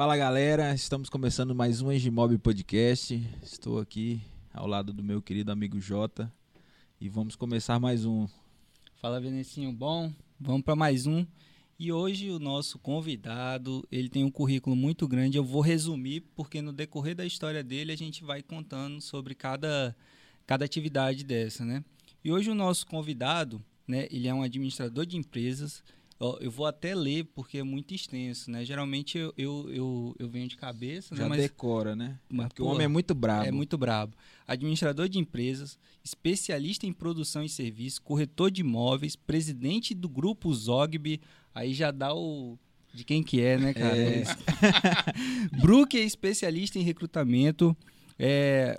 Fala galera, estamos começando mais um Engimob Podcast. Estou aqui ao lado do meu querido amigo Jota e vamos começar mais um. Fala Venecinho, bom? Vamos para mais um. E hoje o nosso convidado, ele tem um currículo muito grande. Eu vou resumir porque no decorrer da história dele a gente vai contando sobre cada cada atividade dessa, né? E hoje o nosso convidado, né, ele é um administrador de empresas. Eu vou até ler porque é muito extenso, né? Geralmente eu, eu, eu, eu venho de cabeça, Já né? Mas, decora, né? Mas, porque pô, o homem é muito brabo. É muito brabo. Administrador de empresas, especialista em produção e serviço, corretor de imóveis, presidente do grupo Zogby. Aí já dá o de quem que é, né, cara? É. Brook é especialista em recrutamento. É,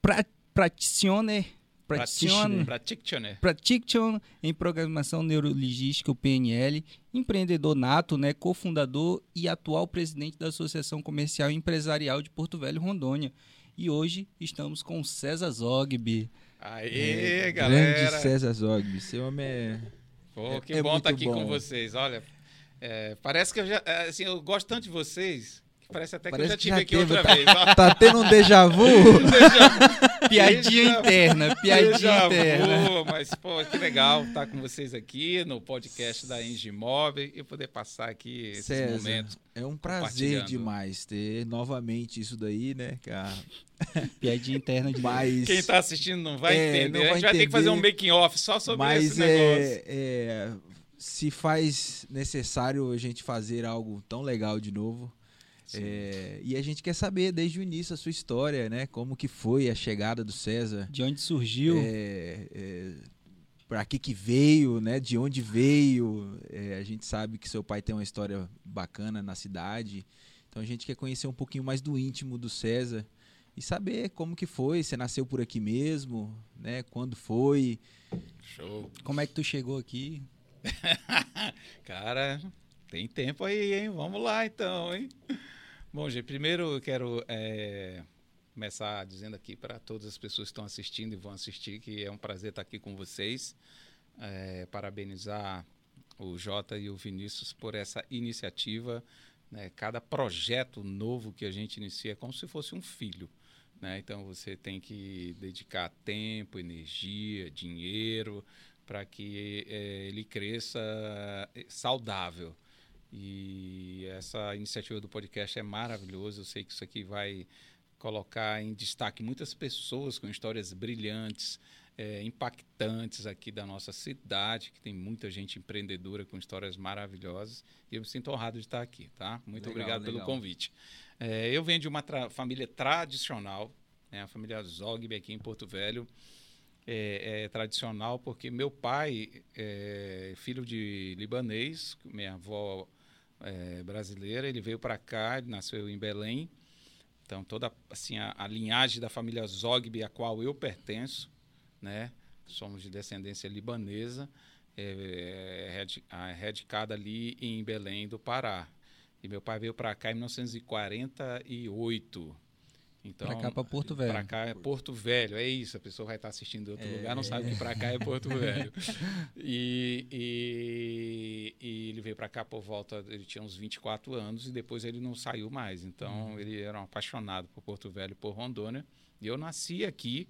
pra, practitioner, practitioner, practitioner em programação neurologística, o PNL, empreendedor nato, né, cofundador e atual presidente da Associação Comercial e Empresarial de Porto Velho, Rondônia. E hoje estamos com César Zogby. Aê, é, galera! Grande César Zogby, seu homem é... Pô, que é, bom estar tá aqui bom. com vocês. Olha, é, parece que eu já, é, assim, eu gosto tanto de vocês Parece até que Parece eu já tive já aqui teve, outra tá, vez. Tá tendo um déjà vu? piadinha interna, piadinha déjà interna. Vu, mas, pô, que legal estar com vocês aqui no podcast da Engimob e poder passar aqui esses César, momentos. É um prazer demais ter novamente isso daí, né, cara? Piadinha interna de mas Quem está assistindo não vai é, entender. Não vai a gente vai ter que fazer um making off só sobre mas esse negócio. É, é, se faz necessário a gente fazer algo tão legal de novo, é, e a gente quer saber desde o início a sua história, né? Como que foi a chegada do César? De onde surgiu? É, é, para que que veio, né? De onde veio? É, a gente sabe que seu pai tem uma história bacana na cidade, então a gente quer conhecer um pouquinho mais do íntimo do César e saber como que foi. Você nasceu por aqui mesmo, né? Quando foi? Show. Como é que tu chegou aqui? Cara, tem tempo aí, hein? Vamos lá então, hein? Bom, gente, primeiro eu quero é, começar dizendo aqui para todas as pessoas que estão assistindo e vão assistir que é um prazer estar aqui com vocês. É, parabenizar o Jota e o Vinícius por essa iniciativa. Né? Cada projeto novo que a gente inicia é como se fosse um filho. Né? Então você tem que dedicar tempo, energia, dinheiro para que é, ele cresça saudável. E essa iniciativa do podcast é maravilhosa. Eu sei que isso aqui vai colocar em destaque muitas pessoas com histórias brilhantes, é, impactantes aqui da nossa cidade, que tem muita gente empreendedora com histórias maravilhosas. E eu me sinto honrado de estar aqui, tá? Muito legal, obrigado legal. pelo convite. É, eu venho de uma tra família tradicional, né? a família Zogby aqui em Porto Velho. É, é, tradicional porque meu pai é filho de libanês, minha avó é, brasileira. Ele veio para cá, nasceu em Belém. Então, toda assim, a, a, linhagem da família Zogby, a qual eu pertenço, né? somos de descendência libanesa, é, é, é radicada ali em Belém do Pará. E meu pai veio para cá em 1948. Então, para cá, para Porto Velho. Para cá é Porto Velho, é isso. A pessoa vai estar assistindo em outro é, lugar, não sabe que para cá é Porto Velho. E, e, e ele veio para cá por volta, ele tinha uns 24 anos e depois ele não saiu mais. Então, hum. ele era um apaixonado por Porto Velho, por Rondônia. E eu nasci aqui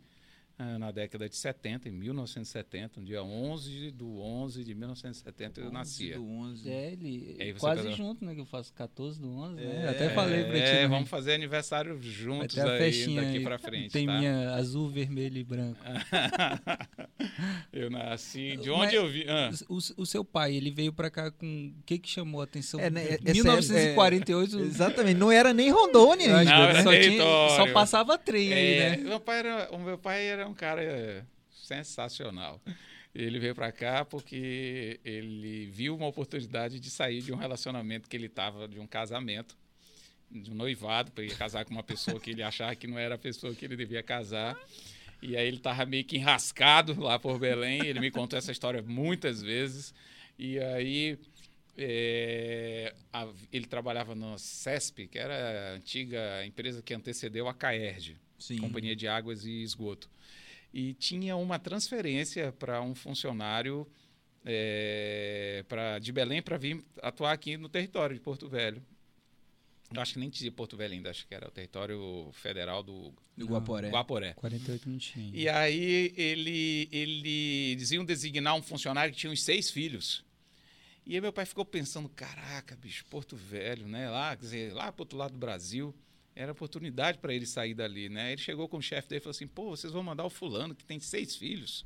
na década de 70, em 1970, no dia 11 do 11 de 1970 eu nascia. do 11. É, ele quase cada... junto, né? Que eu faço 14 do 11, né? é, né? Até falei pra ti. É, vamos fazer aniversário juntos aí, daqui pra frente, Tem tá? minha azul, vermelho e branco. eu nasci, de onde Mas, eu vi? Ah. O, o, seu pai, ele veio pra cá com, o que que chamou a atenção? É, né, 1948. É, exatamente, não era nem Rondônia não, né? Só, tinha, só, passava trem aí, é, né? Meu pai era, o meu pai era um cara sensacional. Ele veio para cá porque ele viu uma oportunidade de sair de um relacionamento que ele estava, de um casamento, de um noivado, para ir casar com uma pessoa que ele achava que não era a pessoa que ele devia casar. E aí ele estava meio que enrascado lá por Belém. Ele me contou essa história muitas vezes. E aí é, a, ele trabalhava no CESP, que era a antiga empresa que antecedeu a Caerge, Sim. Companhia de Águas e Esgoto. E tinha uma transferência para um funcionário é, pra, de Belém para vir atuar aqui no território de Porto Velho. Eu acho que nem dizia Porto Velho ainda, acho que era o território federal do Do Guaporé. Guaporé. 48 minutinhos. E aí ele, ele eles iam designar um funcionário que tinha uns seis filhos. E aí meu pai ficou pensando, caraca, bicho, Porto Velho, né? Lá, quer dizer, lá pro outro lado do Brasil, era oportunidade para ele sair dali, né? Ele chegou com o chefe dele e falou assim, pô, vocês vão mandar o fulano que tem seis filhos.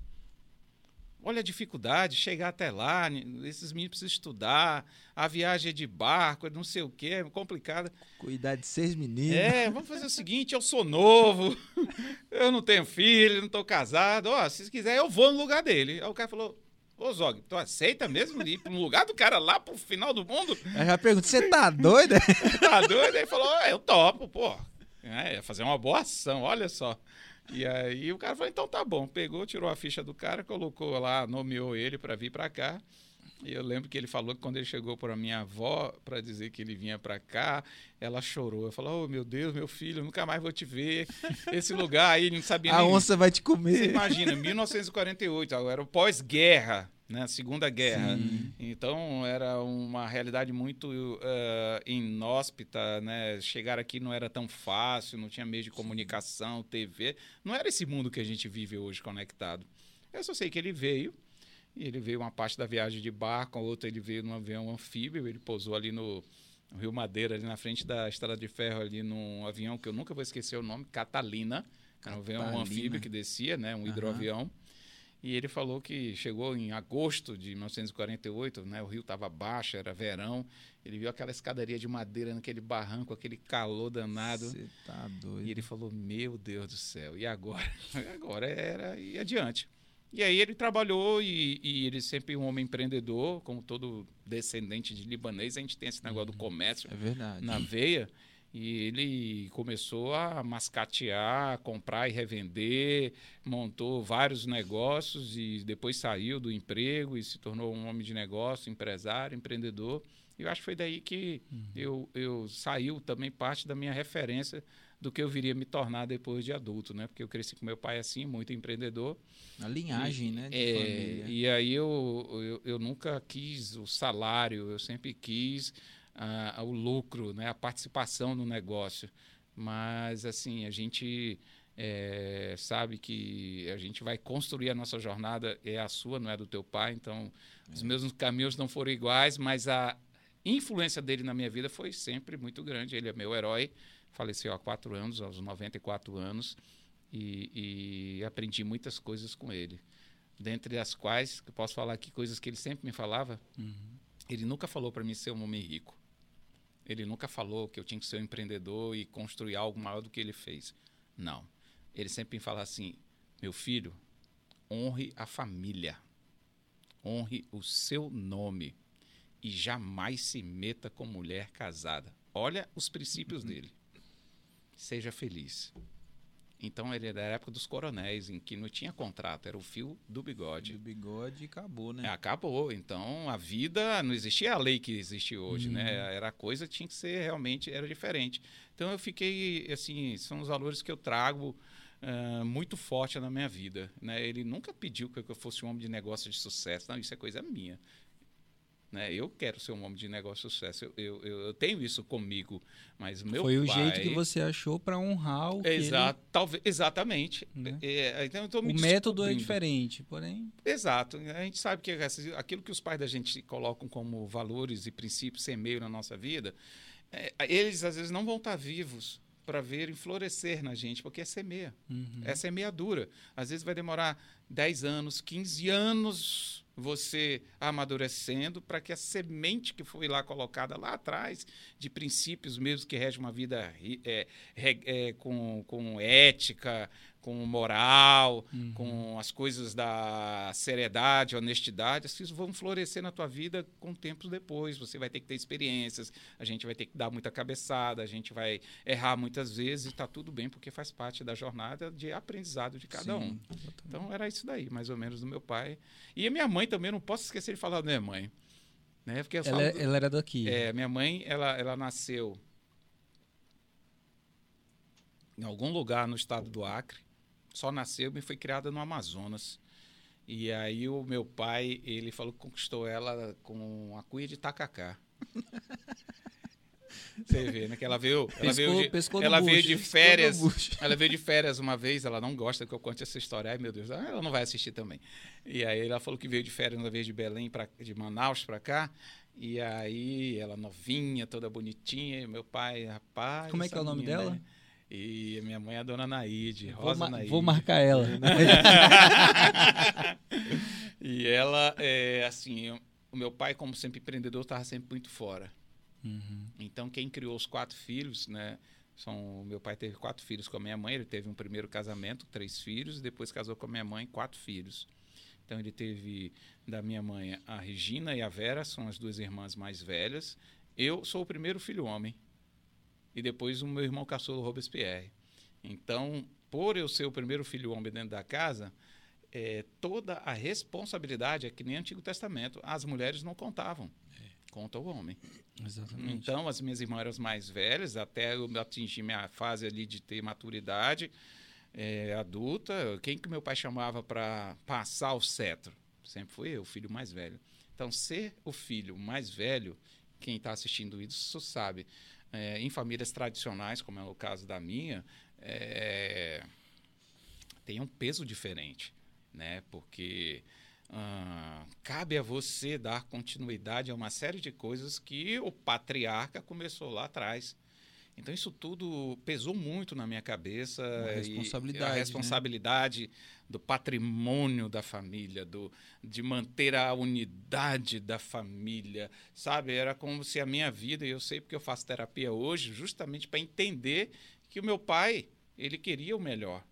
Olha a dificuldade, chegar até lá, esses meninos precisam estudar, a viagem é de barco, não sei o que, é complicada. Cuidar de seis meninos. É, vamos fazer o seguinte, eu sou novo, eu não tenho filho, não estou casado, ó, se quiser eu vou no lugar dele. Aí o cara falou, ô Zog, tu aceita mesmo ir para um lugar do cara lá pro final do mundo? Aí já pergunto, você tá doido? tá doido? Aí falou, "Ah, eu topo, pô. É, fazer uma boa ação, olha só. E aí o cara falou, então tá bom. Pegou, tirou a ficha do cara, colocou lá, nomeou ele para vir para cá. E eu lembro que ele falou que quando ele chegou para minha avó para dizer que ele vinha para cá, ela chorou. Ela falou: Oh, meu Deus, meu filho, eu nunca mais vou te ver. Esse lugar aí, não sabia A nem. onça vai te Você comer. imagina, 1948, era o pós-guerra, né? Segunda Guerra. Sim. Então era uma realidade muito eh, inóspita, né? Chegar aqui não era tão fácil, não tinha meio de comunicação, TV. Não era esse mundo que a gente vive hoje conectado. Eu só sei que ele veio, e ele veio uma parte da viagem de barco, a outra ele veio num avião anfíbio, ele pousou ali no, no Rio Madeira, ali na frente da estrada de ferro, ali num avião que eu nunca vou esquecer o nome, Catalina. Era um avião anfíbio que descia, né? Um Aham. hidroavião. E ele falou que chegou em agosto de 1948, né? O rio estava baixo, era verão. Ele viu aquela escadaria de madeira naquele barranco, aquele calor danado. Você tá doido. E ele falou: Meu Deus do céu, e agora? agora era ir adiante. E aí ele trabalhou e, e ele sempre um homem empreendedor, como todo descendente de libanês, a gente tem esse negócio do comércio É na veia. E ele começou a mascatear, comprar e revender, montou vários negócios e depois saiu do emprego e se tornou um homem de negócio, empresário, empreendedor. E eu acho que foi daí que eu, eu saiu também parte da minha referência do que eu viria me tornar depois de adulto, né? Porque eu cresci com meu pai assim, muito empreendedor. A linhagem, né? De É, família. e aí eu, eu, eu nunca quis o salário, eu sempre quis ah, o lucro, né, a participação no negócio. Mas, assim, a gente é, sabe que a gente vai construir a nossa jornada, é a sua, não é do teu pai, então os meus caminhos não foram iguais, mas a influência dele na minha vida foi sempre muito grande. Ele é meu herói, faleceu há quatro anos, aos 94 anos, e, e aprendi muitas coisas com ele dentre as quais eu posso falar aqui coisas que ele sempre me falava. Ele nunca falou para mim ser um homem rico. Ele nunca falou que eu tinha que ser um empreendedor e construir algo maior do que ele fez. Não. Ele sempre me falava assim: meu filho, honre a família, honre o seu nome e jamais se meta com mulher casada. Olha os princípios dele. Seja feliz. Então ele era da época dos coronéis, em que não tinha contrato, era o fio do bigode. De bigode acabou, É, né? acabou. Então a vida não existia a lei que existe hoje, Uhum. né? Era coisa tinha que ser realmente era diferente. Então eu fiquei assim, são os valores que eu trago ah, muito forte na minha vida, né? Ele nunca pediu que eu fosse um homem de negócio de sucesso. Não, isso é coisa minha. Né? Eu quero ser um homem de negócio de sucesso. Eu, eu, eu- tenho isso comigo, mas meu Foi o pai... jeito que você achou para honrar o que ele- Exato, talvez, exatamente. Né? É, então eu me O método é diferente, porém. Exato. A gente sabe que aquilo que os pais da gente colocam como valores e princípios semeiam na nossa vida, é, eles às vezes não vão estar vivos para verem florescer na gente, porque é semeia. Uhum. É semeadura. Às vezes vai demorar 10 anos, 15 anos você amadurecendo para que a semente que foi lá colocada lá atrás, de princípios mesmo que regem uma vida é, é, com, com ética, com moral, Uhum. com as coisas da seriedade, honestidade, essas vão florescer na tua vida com tempos depois. Você vai ter que ter experiências, a gente vai ter que dar muita cabeçada, a gente vai errar muitas vezes e está tudo bem, porque faz parte da jornada de aprendizado de cada um. Sim. Então era isso daí, mais ou menos, do meu pai. E a minha mãe também, não posso esquecer de falar da minha mãe. Né? Porque Ela, é- do- ela era daqui. é, minha mãe, ela, ela nasceu em algum lugar no estado do Acre. Só nasceu e foi criada no Amazonas. E aí o meu pai, ele falou que conquistou ela com a cuia de tacacá. Você vê, né? Que ela veio, ela Pescou- veio de, ela veio bucho. de Pescou férias. Ela veio de férias uma vez, ela não gosta que eu conte essa história. Ai, meu Deus, ah, ela não vai assistir também. E aí ela falou que veio de férias uma vez de Belém para de Manaus para cá. E aí ela novinha, toda bonitinha, e meu pai, rapaz. Como é que é o nome menina, dela? né? E minha mãe é a dona Naide, Vou, Rosa ma- Naide. vou marcar ela. e ela, é, assim, eu- o meu pai, como sempre empreendedor, estava sempre muito fora. Uhum. Então, quem criou os quatro filhos, né? São, meu pai teve quatro filhos com a minha mãe. Ele teve um primeiro casamento, três filhos, depois casou com a minha mãe, quatro filhos. Então, ele teve da minha mãe a Regina e a Vera, são as duas irmãs mais velhas. Eu sou o primeiro filho homem. E depois o meu irmão caçou o Robespierre. Então, por eu ser o primeiro filho homem dentro da casa, é, toda a responsabilidade é que nem Antigo Testamento. As mulheres não contavam. Conta o homem. Exatamente. Então, as minhas irmãs eram as mais velhas, até eu atingir minha fase ali de ter maturidade é, adulta. Quem que meu pai chamava para passar o cetro? Sempre fui eu, o filho mais velho. Então, ser o filho mais velho, quem está assistindo isso sabe, é, em famílias tradicionais, como é o caso da minha, é, tem um peso diferente, né? Porque ah, cabe a você dar continuidade a uma série de coisas que o patriarca começou lá atrás. Então isso tudo pesou muito na minha cabeça. Uma responsabilidade, A né? Do patrimônio da família, do, de manter a unidade da família, sabe? Era como se a minha vida, e eu sei porque eu faço terapia hoje, justamente para entender que o meu pai, ele queria o melhor.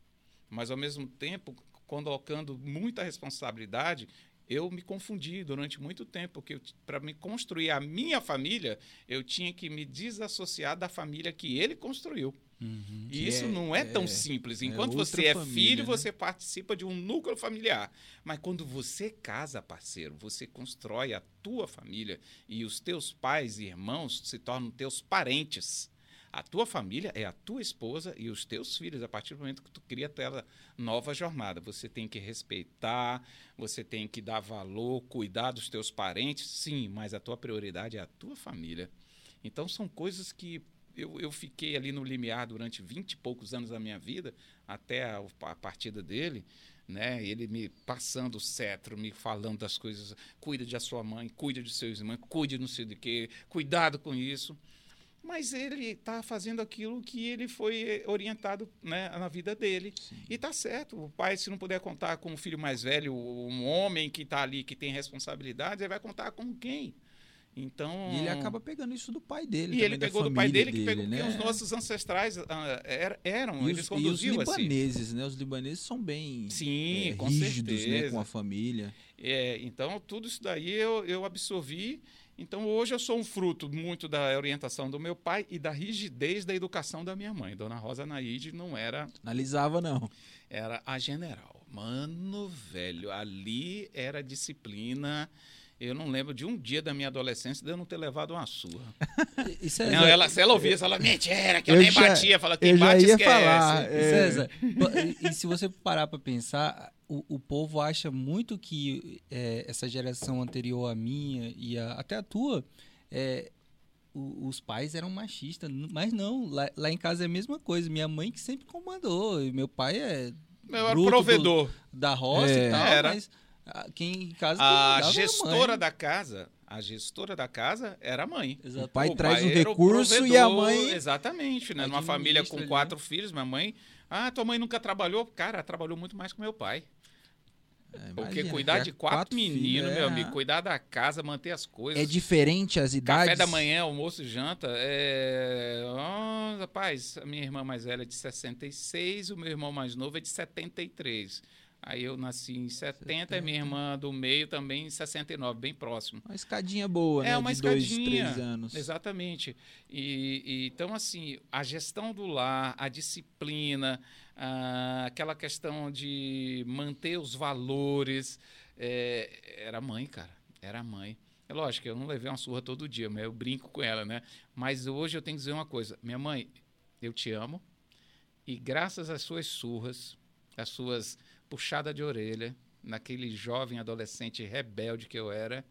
Mas ao mesmo tempo, colocando muita responsabilidade, eu me confundi durante muito tempo, porque para me construir a minha família, eu tinha que me desassociar da família que ele construiu. Uhum. E isso é- não é, é- tão simples. é Enquanto outra você é família, filho, né? você participa de um núcleo familiar. Mas quando você casa, parceiro, você constrói a tua família e os teus pais e irmãos se tornam teus parentes. A tua família é a tua esposa e os teus filhos, a partir do momento que tu cria aquela nova jornada. Você tem que respeitar, você tem que dar valor, cuidar dos teus parentes, sim, mas a tua prioridade é a tua família. Então são coisas que eu, eu fiquei ali no limiar durante 20 e poucos anos da minha vida, até a, a partida dele, né? Ele me passando o cetro, me falando das coisas, cuida de sua mãe, cuida de seus irmãos, cuide não sei de quê, cuidado com isso. Mas ele está fazendo aquilo que ele foi orientado né, na vida dele. E tá certo. O pai, se não puder contar com o filho mais velho, um homem que está ali, que tem responsabilidades, ele vai contar com quem? Então. E ele acaba pegando isso do pai dele. E ele pegou do pai dele, que pegou né? os nossos ancestrais ah, er- eram, E eles os, os conduziam assim. libaneses, né? Os libaneses são bem Sim, é, com rígidos, né? Com a família. É, então, tudo isso daí eu, eu absorvi. Então, hoje eu sou um fruto muito da orientação do meu pai e da rigidez da educação da minha mãe. Dona Rosa Naide não era, Analisava, não. era a general. Mano, velho, ali era disciplina. Eu não lembro de um dia da minha adolescência de eu não ter levado uma surra. E Não, ela, se ela ouvia, ela mentira, que eu, Eu nem já- batia. Fala, quem eu bate ia esquece. falar, E, É. César, e, e se você parar para pensar, o, o povo acha muito que é, essa geração anterior à minha e a- até a tua, é, o- os pais eram machistas, mas não, lá, lá em casa é a mesma coisa. Minha mãe que sempre comandou, e meu pai é Meu provedor. da roça É. e tal, Era. mas ah, quem em casa A gestora da casa, a gestora da casa era a mãe. Exato. O pai O traz o era recurso e a provedor, mãe. Exatamente, né? Numa família com ali. quatro filhos, minha mãe. Ah, tua mãe nunca trabalhou? Cara, ela trabalhou muito mais que meu pai. É, Porque imagina, cuidar ter de quatro, meninos, filhos, meu é- amigo, cuidar da casa, manter as coisas. É diferente as idades. Café da manhã, almoço e janta. É... Oh, rapaz, a minha irmã mais velha é de 66, o meu irmão mais novo é de 73. Aí eu nasci em 70, e minha irmã do meio também em 69, bem próximo. Uma escadinha boa, É né? uma de dois, escadinha. três anos. Exatamente. E, e, então, assim, a gestão do lar, a disciplina, ah, aquela questão de manter os valores, é, era mãe, cara. Era mãe. É lógico, eu não levei uma surra todo dia, mas eu brinco com ela, né? Mas hoje eu tenho que dizer uma coisa. Minha mãe, eu te amo. E graças às suas surras, às suas puxadas de orelha, naquele jovem adolescente rebelde que eu era.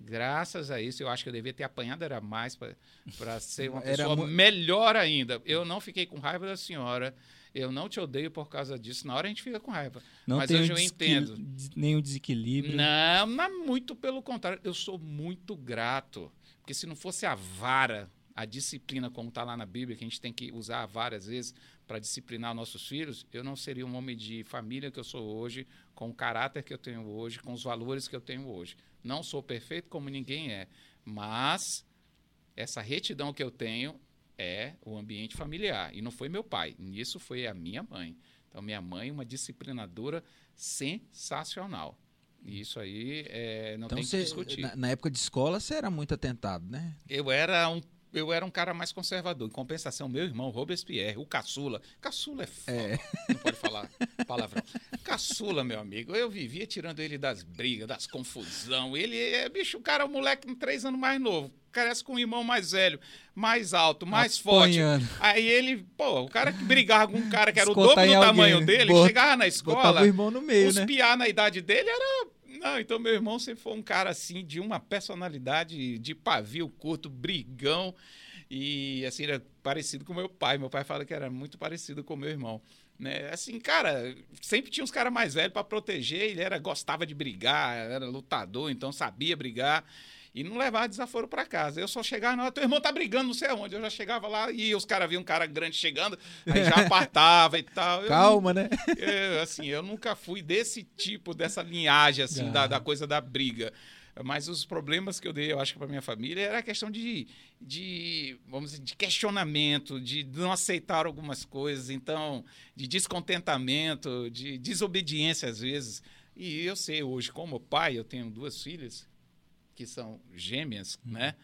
Graças a isso, eu acho que eu devia ter apanhado era mais para ser uma pessoa melhor ainda. Eu não fiquei com raiva da senhora. Eu não te odeio por causa disso. Na hora a gente fica com raiva. Não Mas tem hoje eu entendo. nenhum desequilíbrio. Não, não, muito pelo contrário. Eu sou muito grato. Porque se não fosse a vara, a disciplina, como está lá na Bíblia, que a gente tem que usar várias vezes para disciplinar nossos filhos, eu não seria um homem de família que eu sou hoje, com o caráter que eu tenho hoje, com os valores que eu tenho hoje. Não sou perfeito como ninguém é, mas essa retidão que eu tenho é o ambiente familiar. E não foi meu pai, nisso foi a minha mãe. Então, minha mãe, uma disciplinadora sensacional. E isso aí é, não Então, tem você, que discutir. na, na época de escola, você era muito atentado, né? Eu era um eu era um cara mais conservador. Em compensação, meu irmão, Robespierre, o caçula. Caçula é foda. Não pode falar palavrão. Caçula, meu amigo. Eu vivia tirando ele das brigas, das confusão. Ele é, bicho, o cara é um moleque com três anos mais novo. Cresce com um irmão mais velho, mais alto, mais forte. Apanhando. Aí ele, pô, o cara que brigava com um cara que era o dobro do alguém, tamanho né? dele, Bota- chegava na escola, o irmão no meio, os né? piá na idade dele era. Não, então meu irmão sempre foi um cara assim, de uma personalidade de pavio curto, brigão. E assim, era parecido com meu pai. Meu pai fala que era muito parecido com meu irmão. Né? Assim, cara, sempre tinha uns caras mais velhos para proteger. Ele era, gostava de brigar, era lutador, então sabia brigar. E não levava desaforo para casa. Eu só chegava, não, teu irmão tá brigando, não sei aonde. Eu já chegava lá e os caras viam um cara grande chegando, aí já apartava e tal. Eu Calma, né? eu, assim, eu nunca fui desse tipo, dessa linhagem, assim, Ah. da, da coisa da briga. Mas os problemas que eu dei, eu acho que para minha família, era a questão de, de, vamos dizer, de questionamento, de não aceitar algumas coisas, então, de descontentamento, de desobediência às vezes. E eu sei hoje, como pai, eu tenho duas filhas que são gêmeas, né?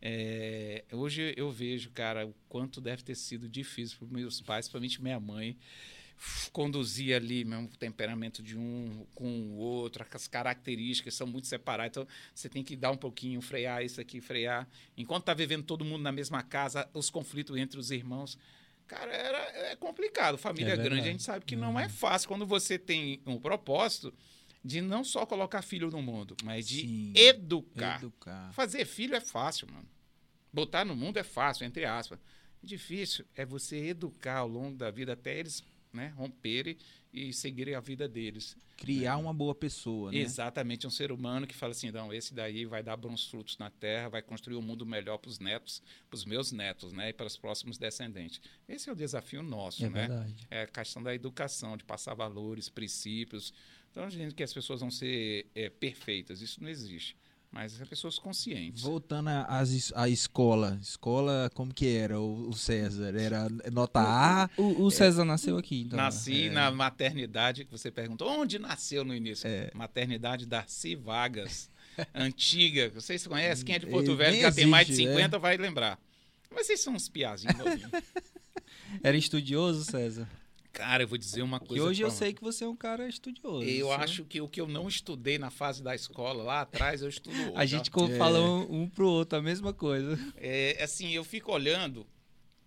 É, hoje eu vejo, cara, o quanto deve ter sido difícil para meus pais, principalmente minha mãe, conduzir ali mesmo o temperamento de um com o outro, as características são muito separadas. Então você tem que dar um pouquinho, frear isso aqui, frear. Enquanto tá vivendo todo mundo na mesma casa, os conflitos entre os irmãos. Cara, era, é complicado. Família É grande, a gente sabe que não é fácil quando você tem um propósito de não só colocar filho no mundo, mas de Sim. educar. Educar. Fazer filho é fácil, mano. Botar no mundo é fácil, entre aspas. Difícil é você educar ao longo da vida até eles né, romperem e seguirem a vida deles. Criar uma boa pessoa, né? Exatamente, um ser humano que fala assim, não, esse daí vai dar bons frutos na terra, vai construir um mundo melhor para os netos, para os meus netos, né, e para os próximos descendentes. Esse é o desafio nosso, É né? verdade. É a questão da educação, de passar valores, princípios. Então, a gente que as pessoas vão ser é, perfeitas, isso não existe. Mas as pessoas conscientes. Voltando à às- à escola. Escola, como que era o, o César? Era nota A? O, o César nasceu aqui, então. Nasci na maternidade, que você perguntou, onde nasceu no início? É. Maternidade Darcy Vargas, antiga. Vocês conhecem? Quem é de Porto Eh, Velho, já tem mais de existe, 50, vai lembrar. Mas vocês são uns piazinhos novinhos. Era estudioso, César? Cara, eu vou dizer uma coisa. Que hoje eu sei que você é um cara estudioso. Eu Você- acho que o que eu não estudei na fase da escola, lá atrás, eu estudo hoje. A gente co- fala um, um pro outro a mesma coisa. É, assim, eu fico olhando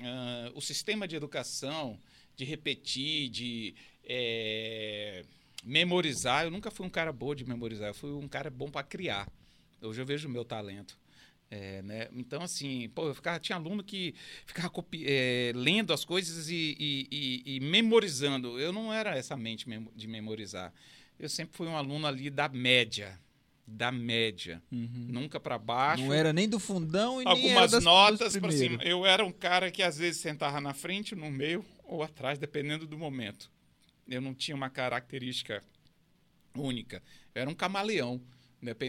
ah, o sistema de educação, de repetir, de é, memorizar. Eu nunca fui um cara bom de memorizar, eu fui um cara bom para criar. Hoje eu vejo o meu talento. É, né? Então, assim, pô, eu ficava, tinha aluno que ficava é, lendo as coisas e, e- e- e memorizando. Eu não era essa mente de memorizar. Eu sempre fui um aluno ali da média. Da média. Uhum. Nunca para baixo Não era nem do fundão e algumas das, notas para cima. Eu era um cara que às vezes sentava na frente, no meio ou atrás, dependendo do momento. Eu não tinha uma característica única. Eu era um camaleão.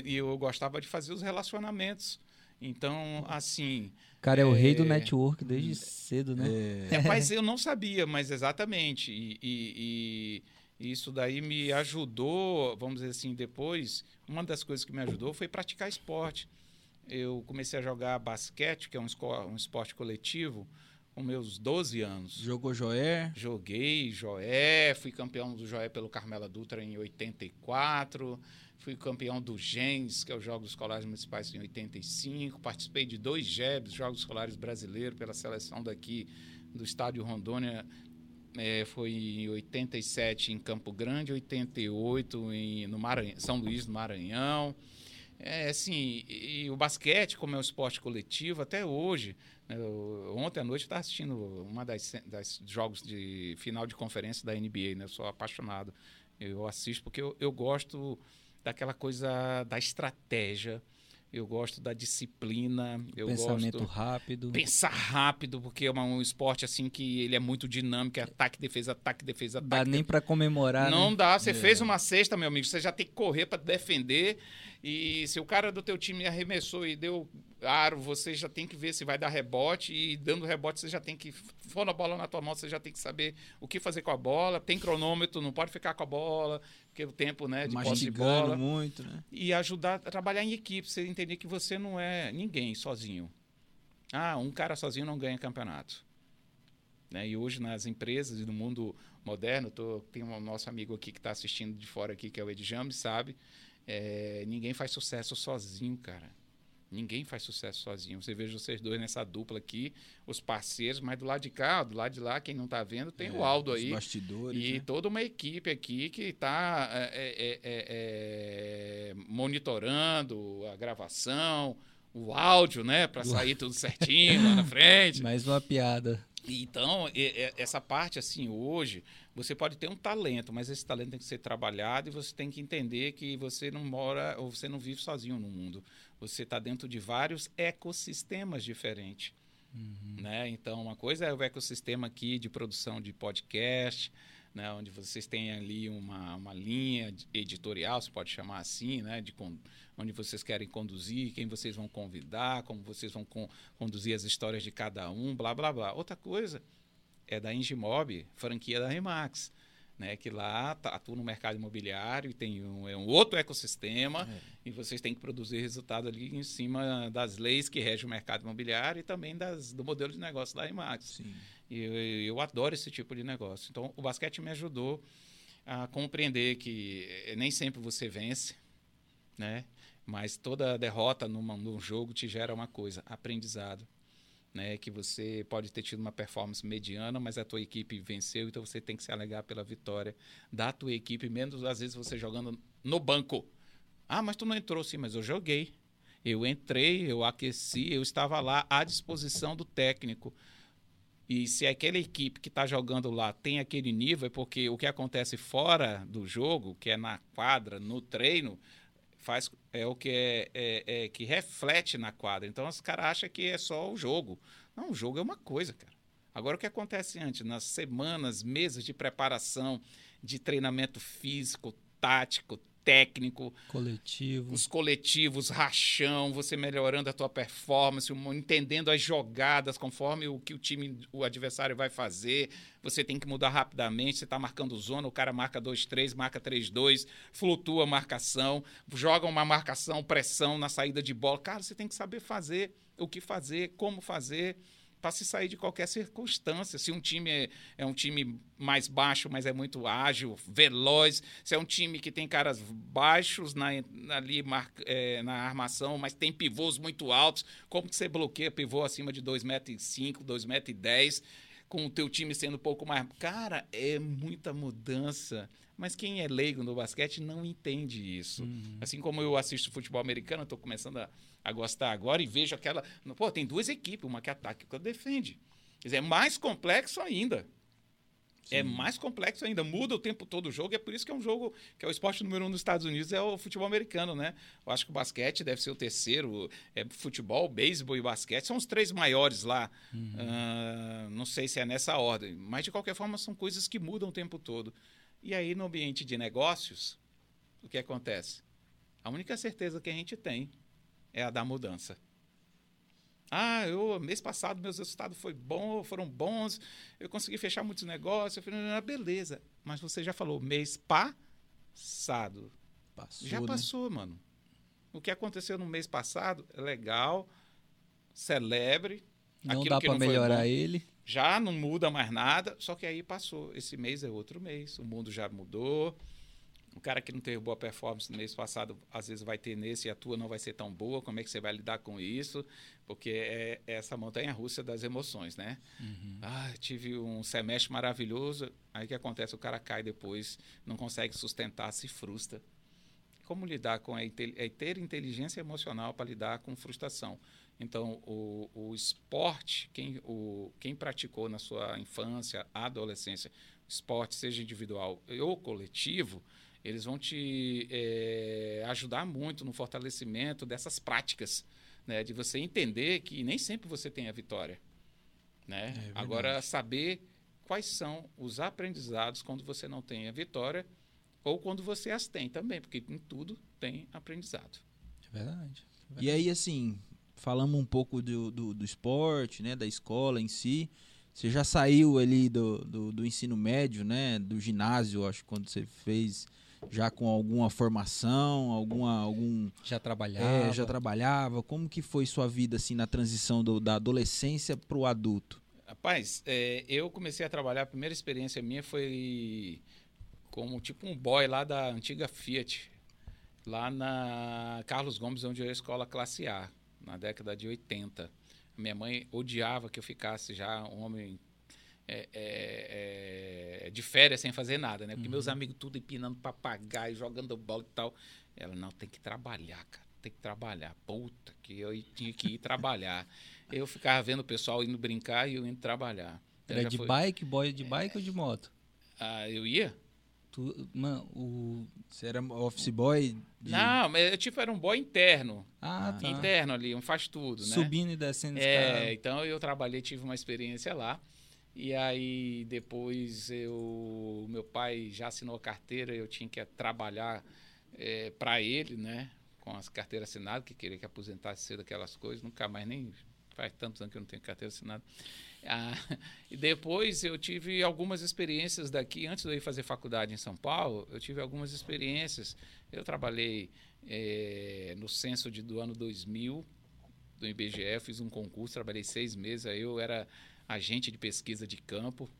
E eu gostava de fazer os relacionamentos. Então, assim. Cara é o rei do É. network desde cedo, né? É, É, mas eu não sabia, mas exatamente. E, e- e isso daí me ajudou, vamos dizer assim, depois. Uma das coisas que me ajudou foi praticar esporte. Eu comecei a jogar basquete, que é um, um esporte coletivo, com meus 12 anos. jogou Joé. Joguei Joé, fui campeão do Joé pelo Carmela Dutra em 84, fui campeão do GENS, que é os Jogos Escolares Municipais, em 85, participei de dois JEBs, Jogos Escolares Brasileiros, pela seleção daqui do Estádio Rondônia, é, foi em 87 em Campo Grande, 88 em, no Maranhão, São Luís do Maranhão. É, assim, e, e o basquete, como é um esporte coletivo, até hoje, né, eu, ontem à noite eu estava assistindo uma das, das jogos de final de conferência da NBA, né? Eu sou apaixonado. Eu assisto porque eu, eu gosto daquela coisa da estratégia, eu gosto da disciplina, eu Pensamento gosto rápido. pensar rápido, porque é um esporte assim que ele é muito dinâmico, é ataque, defesa, ataque, defesa, Dá ataque. nem pra comemorar, Não né? dá, você fez uma cesta, meu amigo, você já tem que correr para defender. E se o cara do teu time arremessou e deu aro, você já tem que ver se vai dar rebote e dando rebote você já tem que for a bola na tua mão, você já tem que saber o que fazer com a bola. Tem cronômetro, não pode ficar com a bola, porque o tempo, né, de posse de bola muito, né? e ajudar a trabalhar em equipe, você entender que você não é ninguém sozinho. Ah, um cara sozinho não ganha campeonato. Né? E hoje nas empresas e no mundo moderno, tô, tem um nosso amigo aqui que está assistindo de fora aqui, que é o Ed James, sabe? É, ninguém faz sucesso sozinho, cara. Ninguém faz sucesso sozinho. Você veja vocês dois nessa dupla aqui, os parceiros, mas do lado de cá, do lado de lá, quem não está vendo, tem o Aldo É, Os aí. bastidores. E né? toda uma equipe aqui que está monitorando a gravação, o áudio, né? Para sair tudo certinho lá na frente. Mais uma piada. Então, essa parte, assim, hoje, você pode ter um talento, mas esse talento tem que ser trabalhado e você tem que entender que você não mora ou você não vive sozinho no mundo. Você está dentro de vários ecossistemas diferentes. Né? Então, uma coisa é o ecossistema aqui de produção de podcast, né? onde vocês têm ali uma, uma linha editorial, se pode chamar assim, né? de onde vocês querem conduzir, quem vocês vão convidar, como vocês vão con- conduzir as histórias de cada um, blá, blá, blá. Outra coisa é da Engimob, franquia da Remax, né? que lá tá- atua no mercado imobiliário e tem um, é um outro ecossistema e vocês têm que produzir resultado ali em cima das leis que regem o mercado imobiliário e também das, do modelo de negócio da Remax. E eu, eu adoro esse tipo de negócio. Então, o basquete me ajudou a compreender que eh, nem sempre você vence, né? Mas toda derrota numa, num jogo te gera uma coisa, aprendizado. Né, que você pode ter tido uma performance mediana, mas a tua equipe venceu, então você tem que se alegar pela vitória da tua equipe, menos às vezes você jogando no banco. Ah, mas tu não entrou sim, mas eu joguei. Eu entrei, eu aqueci, eu estava lá à disposição do técnico. E se aquela equipe que está jogando lá tem aquele nível, é porque o que acontece fora do jogo, que é na quadra, no treino, faz é o que é, é- é que reflete na quadra. Então os caras acham que é só o jogo. Não, o jogo é uma coisa, cara. Agora o que acontece antes, nas semanas, meses de preparação, de treinamento físico, tático, técnico, Coletivo. os coletivos, rachão, você melhorando a tua performance, entendendo as jogadas conforme o que o time, o adversário vai fazer. Você tem que mudar rapidamente. Você está marcando zona, o cara marca 2-3, marca 3-2, flutua a marcação, joga uma marcação, pressão na saída de bola. Cara, você tem que saber fazer o que fazer, como fazer. Para se sair de qualquer circunstância. Se um time é, é um time mais baixo, mas é muito ágil, veloz. Se é um time que tem caras baixos na, ali mar- é, na armação, mas tem pivôs muito altos, como que você bloqueia pivô acima de 2,5m, 2,10m, com o teu time sendo um pouco mais... Cara, é muita mudança. Mas quem é leigo no basquete não entende isso. Assim como eu assisto futebol americano, estou começando a, a gostar agora e vejo aquela... Pô, tem duas equipes, uma que ataca e outra defende. Quer dizer, é mais complexo ainda. É mais complexo ainda, muda o tempo todo o jogo, e é por isso que é um jogo que é o esporte número um nos Estados Unidos, é o futebol americano, né? Eu acho que o basquete deve ser o terceiro, é futebol, beisebol e basquete, são os três maiores lá. Ah, não sei se é nessa ordem, mas de qualquer forma são coisas que mudam o tempo todo. E aí, no ambiente de negócios, o que acontece? A única certeza que a gente tem é a da mudança. Ah, eu mês passado meus resultados foi bom, foram bons, eu consegui fechar muitos negócios. Eu falei, ah, beleza. Mas você já falou mês passado. Passou, já né? passou, mano. O que aconteceu no mês passado é legal, celebre. Não dá foi melhorar ele. Já não muda mais nada, só que aí passou. Esse mês é outro mês, o mundo já mudou. O cara que não teve boa performance no mês passado, às vezes vai ter nesse e a tua não vai ser tão boa. Como é que você vai lidar com isso? Porque é, é essa montanha russa das emoções, né? Uhum. Ah, tive um semestre maravilhoso. Aí o que acontece? O cara cai depois, não consegue sustentar, se frustra. Como lidar com a, é ter inteligência emocional para lidar com frustração? Então, o, o esporte, quem, o, quem praticou na sua infância, adolescência, esporte, seja individual ou coletivo, eles vão te é, ajudar muito no fortalecimento dessas práticas, né? de você entender que nem sempre você tem a vitória. Né? É Agora, saber quais são os aprendizados quando você não tem a vitória ou quando você as tem também, porque em tudo tem aprendizado. É verdade. É verdade. E aí, assim, falamos um pouco do, do, do, esporte, né, da escola em si. Você já saiu ali do, do, do ensino médio, né, do ginásio, acho, quando você fez já com alguma formação, alguma algum já trabalhava, é, já trabalhava. Como que foi sua vida assim na transição do, da adolescência para o adulto? Rapaz, é, eu comecei a trabalhar. A primeira experiência minha foi como tipo um boy lá da antiga Fiat, lá na Carlos Gomes, onde eu ia escola classe A, na década de 80. Minha mãe odiava que eu ficasse já um homem é, é, é, de férias sem fazer nada, né? Porque uhum. meus amigos tudo empinando papagaio, jogando bola e tal. Ela, não, tem que trabalhar, cara. Tem que trabalhar. Puta, que eu tinha que ir trabalhar. Eu ficava vendo o pessoal indo brincar e eu indo trabalhar. Então, Era de foi... bike, boy de bike ou de moto? Ah, eu ia? Tu, mano, o... Você era office boy? De... Não, mas tipo, era um boy interno. Ah, tá. Interno ali, um faz tudo, né? Subindo e descendo É, então eu trabalhei, tive uma experiência lá. E aí depois eu, meu pai já assinou a carteira, eu tinha que trabalhar é, para ele, né? Com as carteiras assinadas, que queria que aposentasse cedo aquelas coisas. Nunca mais nem faz tantos anos que eu não tenho carteira assinada. Ah, e depois eu tive algumas experiências daqui, antes de eu ir fazer faculdade em São Paulo, eu tive algumas experiências. Eu trabalhei é, no censo de, do ano 2000, do IBGE, fiz um concurso, trabalhei seis meses, aí eu era agente de pesquisa de campo.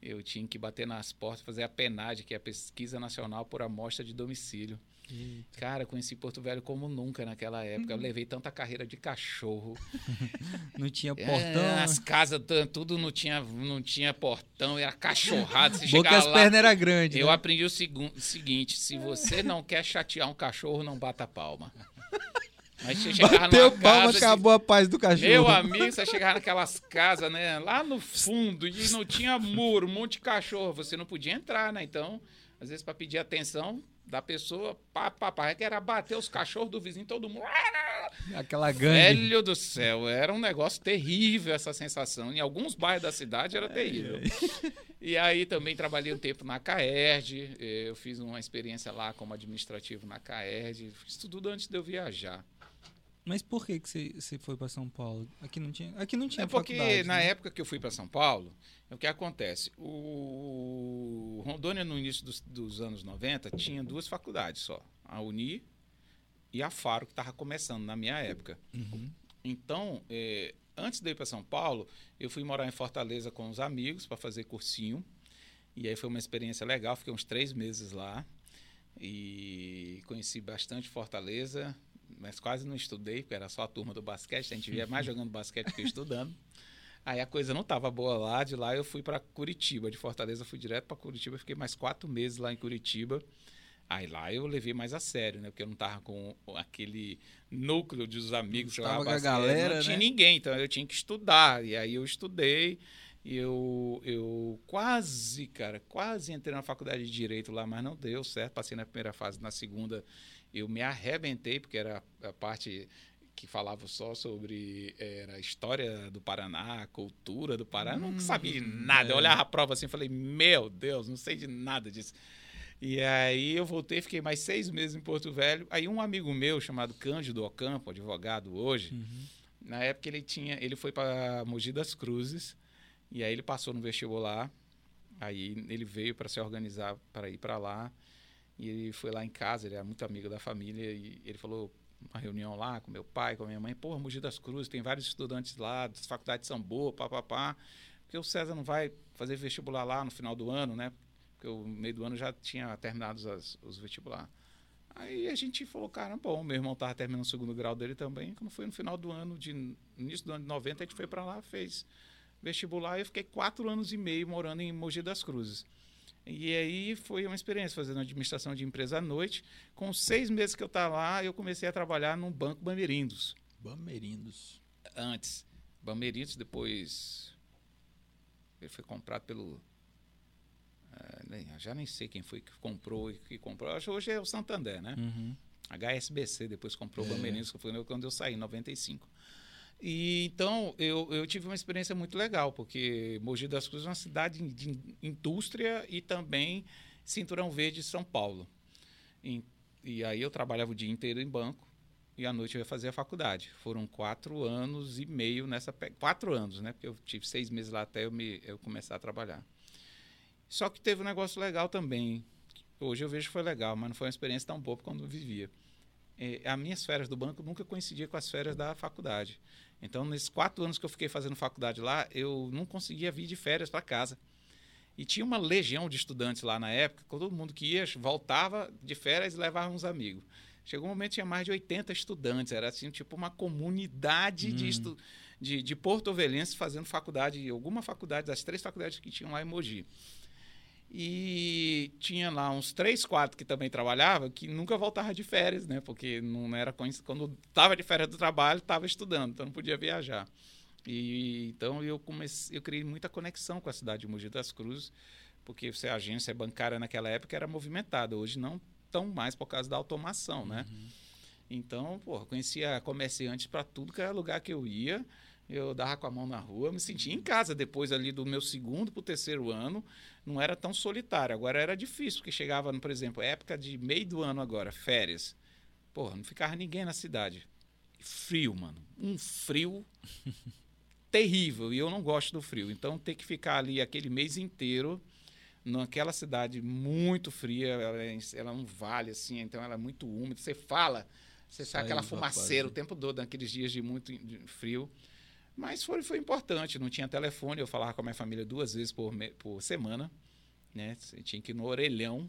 Eu tinha que bater nas portas, fazer a PENAD, que é a Pesquisa Nacional por Amostra de Domicílio. Eita. Cara, conheci Porto Velho como nunca naquela época. Uhum. Eu levei tanta carreira de cachorro. não tinha portão. É, as casas, tudo não tinha, não tinha portão, era cachorrado. Você Boca as pernas era grande. Eu né? aprendi o seguinte: se você não quer chatear um cachorro, não bata palma. Aí você chegava Bateu numa palma, casa acabou a paz do cachorro. Meu amigo, você chegava naquelas casas, né? Lá no fundo, e não tinha muro, um monte de cachorro. Você não podia entrar, né? Então, às vezes, para pedir atenção da pessoa, pá, pá, pá, que era bater os cachorros do vizinho, todo mundo. Aquela gangue. Velho do céu, era um negócio terrível essa sensação. Em alguns bairros da cidade era terrível. E aí também trabalhei um tempo na CAERD, eu fiz uma experiência lá como administrativo na CAERD, fiz tudo antes de eu viajar. Mas por que, que você, foi para São Paulo? Aqui não tinha, aqui não tinha É porque na né? época que eu fui para São Paulo, o que acontece? O Rondônia, no início dos, dos, anos 90, tinha duas faculdades só. A Uni e a Faro, que estava começando na minha época. Uhum. Então, é, antes de ir para São Paulo, eu fui morar em Fortaleza com os amigos para fazer cursinho. E aí foi uma experiência legal. Fiquei uns três meses lá. E conheci bastante Fortaleza mas quase não estudei, porque era só a turma do basquete, a gente via mais jogando basquete que estudando. Aí a coisa não estava boa lá, de lá eu fui para Curitiba, de Fortaleza fui direto para Curitiba, fiquei mais quatro meses lá em Curitiba. Aí lá eu levei mais a sério, né? Porque eu não tava com aquele núcleo dos amigos. Tava com a galera, Não tinha né? ninguém, então eu tinha que estudar. E aí eu estudei, e eu, eu quase, cara, quase entrei na faculdade de Direito lá, mas não deu certo. Passei na primeira fase, na segunda eu me arrebentei, porque era a parte que falava só sobre era a história do Paraná, a cultura do Paraná. Hum, eu não sabia de nada. É. Eu olhava a prova assim e falei, meu Deus, não sei de nada disso. E aí eu voltei, fiquei mais seis meses em Porto Velho. Aí um amigo meu, chamado Cândido Ocampo, advogado hoje, uhum. na época ele tinha, ele foi para Mogi das Cruzes, e aí ele passou no vestibular. Aí ele veio para se organizar para ir para lá. E ele foi lá em casa, ele era muito amigo da família, e ele falou uma reunião lá com meu pai, com a minha mãe, pô, Mogi das Cruzes, tem vários estudantes lá, das faculdades são boas, papapá. Porque o César não vai fazer vestibular lá no final do ano, né? porque o meio do ano já tinha terminado as, os vestibular. Aí a gente falou, cara, bom, meu irmão estava terminando o segundo grau dele também. Quando foi no final do ano, de início do ano de 90, a gente foi para lá, fez vestibular e eu fiquei quatro anos e meio morando em Mogi das Cruzes. E aí foi uma experiência fazendo administração de empresa à noite. Com seis meses que eu estava lá, eu comecei a trabalhar num banco Bamerindos. Bamerindos. Antes. Bamerindos, depois. Ele foi comprado pelo. Uh, já nem sei quem foi que comprou e que comprou. Acho que hoje é o Santander, né? Uhum. HSBC, depois comprou o é. Bamerindos, que foi quando eu saí, em 95. E então eu, eu tive uma experiência muito legal, porque Mogi das Cruzes é uma cidade de indústria e também cinturão verde de São Paulo. E, e aí eu trabalhava o dia inteiro em banco e à noite eu ia fazer a faculdade. Foram quatro anos e meio nessa quatro anos, né? Porque eu tive seis meses lá até eu me eu começar a trabalhar. Só que teve um negócio legal também. Hoje eu vejo que foi legal, mas não foi uma experiência tão boa quando eu vivia. É, as minhas férias do banco nunca coincidia com as férias da faculdade. Então, nesses quatro anos que eu fiquei fazendo faculdade lá, eu não conseguia vir de férias para casa. E tinha uma legião de estudantes lá na época, todo mundo que ia, voltava de férias e levava uns amigos. Chegou um momento que tinha mais de 80 estudantes, era assim, tipo uma comunidade hum. de, estu de, de porto-ovelhenses fazendo faculdade, alguma faculdade, das três faculdades que tinham lá em Mogi. E tinha lá uns três, quatro que também trabalhava que nunca voltava de férias, né? Porque não era quando estava de férias do trabalho, estava estudando, então não podia viajar. E então eu comecei, eu criei muita conexão com a cidade de Mogi das Cruzes, porque a agência bancária naquela época era movimentada, hoje não tão mais por causa da automação, né? Uhum. Então, pô, conhecia comerciantes para tudo que era lugar que eu ia eu dava com a mão na rua, me sentia em casa depois ali do meu segundo para o terceiro ano, não era tão solitário. Agora era difícil, porque chegava, por exemplo, época de meio do ano agora, férias. Porra, não ficava ninguém na cidade. Frio, mano. Um frio terrível. E eu não gosto do frio. Então ter que ficar ali aquele mês inteiro naquela cidade muito fria, ela é, ela é um vale assim, então ela é muito úmida. Você fala, você sai aquela fumaceira o tempo todo naqueles dias de muito frio. Mas foi, foi importante, não tinha telefone, eu falava com a minha família duas vezes por, por semana, né? Você tinha que ir no orelhão.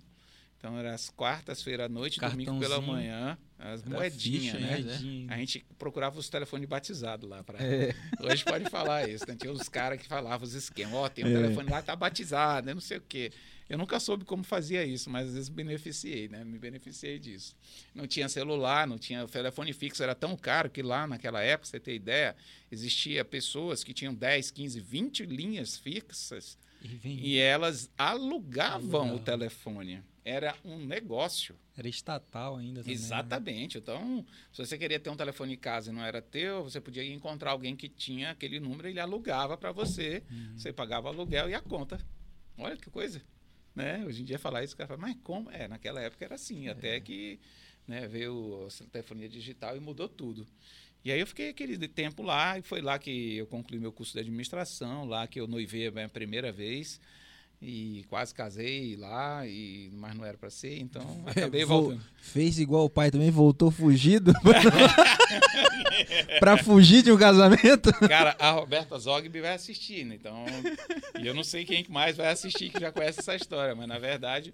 Então era as quartas-feiras à noite, domingo pela manhã, as moedinhas, né? Moedinha. A gente procurava os telefones batizados lá. Pra... É. Hoje pode falar isso, né? Tinha os caras que falavam os esquemas, ó, oh, tem um é. telefone lá que tá batizado, né? não sei o quê. Eu nunca soube como fazia isso, mas às vezes beneficiei, né? Me beneficiei disso. Não tinha celular, não tinha telefone fixo, era tão caro que lá naquela época, você ter ideia, existia pessoas que tinham 10, 15, 20 linhas fixas e, e elas alugavam o telefone. Era um negócio. Era estatal ainda também. Né? Exatamente. Né? Então, se você queria ter um telefone em casa e não era teu, você podia encontrar alguém que tinha aquele número e ele alugava para você. Uhum. Você pagava o aluguel e a conta. Olha que coisa. Né? Hoje em dia falar isso, o cara fala, mas como? É, naquela época era assim, é. até que né, veio a telefonia digital e mudou tudo. E aí eu fiquei aquele tempo lá, e foi lá que eu concluí meu curso de administração, lá que eu noivei a minha primeira vez e quase casei lá, e, mas não era para ser, então acabei voltando. Fez igual o pai também, voltou fugido para fugir de um casamento. Cara, a Roberta Zogby vai assistir, né? então, e eu não sei quem mais vai assistir que já conhece essa história, mas na verdade,